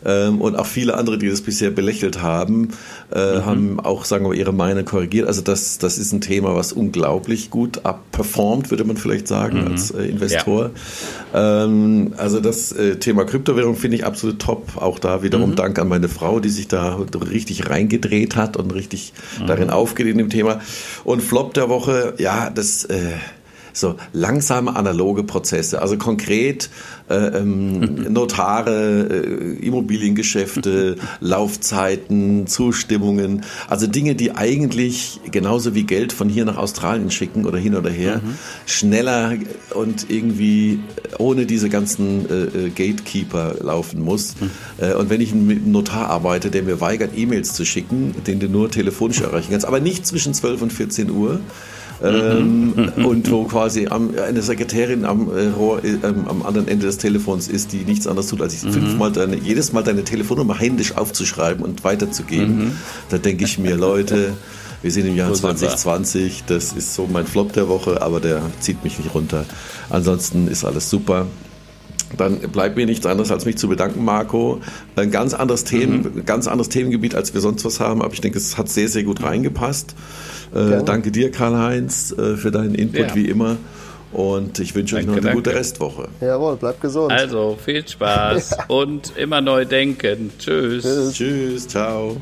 ähm, und auch viele andere, die das bisher belächelt haben, äh, mhm. haben auch, sagen wir, ihre Meinung korrigiert. Also das, das ist ein Thema, was unglaublich gut abperformt, würde man vielleicht sagen, mhm. als äh, Investor. Ja. Ähm, also das äh, Thema Kryptowährung finde ich absolut top. Auch da wiederum mhm. Dank an meine Frau, die sich da richtig reingedreht hat und richtig mhm. darin aufgeht in dem Thema. Und Flop der Woche, ja, das... So langsame analoge Prozesse. Also konkret äh, ähm, Notare, äh, Immobiliengeschäfte, Laufzeiten, Zustimmungen. Also Dinge, die eigentlich genauso wie Geld von hier nach Australien schicken oder hin oder her, mhm. schneller und irgendwie ohne diese ganzen äh, äh Gatekeeper laufen muss. Mhm. Äh, und wenn ich mit einem Notar arbeite, der mir weigert, E-Mails zu schicken, den du nur telefonisch erreichen kannst, aber nicht zwischen 12 und 14 Uhr, ähm, und wo quasi am, eine Sekretärin am, äh, Rohr, äh, am anderen Ende des Telefons ist, die nichts anderes tut, als ich mhm. fünfmal deine, jedes Mal deine Telefonnummer händisch aufzuschreiben und weiterzugeben. Mhm. Da denke ich mir, Leute, wir sind im Jahr 2020, das ist so mein Flop der Woche, aber der zieht mich nicht runter. Ansonsten ist alles super. Dann bleibt mir nichts anderes, als mich zu bedanken, Marco. Ein ganz anderes Themen, mhm. ganz anderes Themengebiet, als wir sonst was haben, aber ich denke, es hat sehr, sehr gut reingepasst. Äh, danke dir, Karl-Heinz, äh, für deinen Input ja. wie immer. Und ich wünsche euch noch eine danke. gute Restwoche. Jawohl, bleibt gesund. Also, viel Spaß ja. und immer neu denken. Tschüss. Tschüss, Tschüss ciao.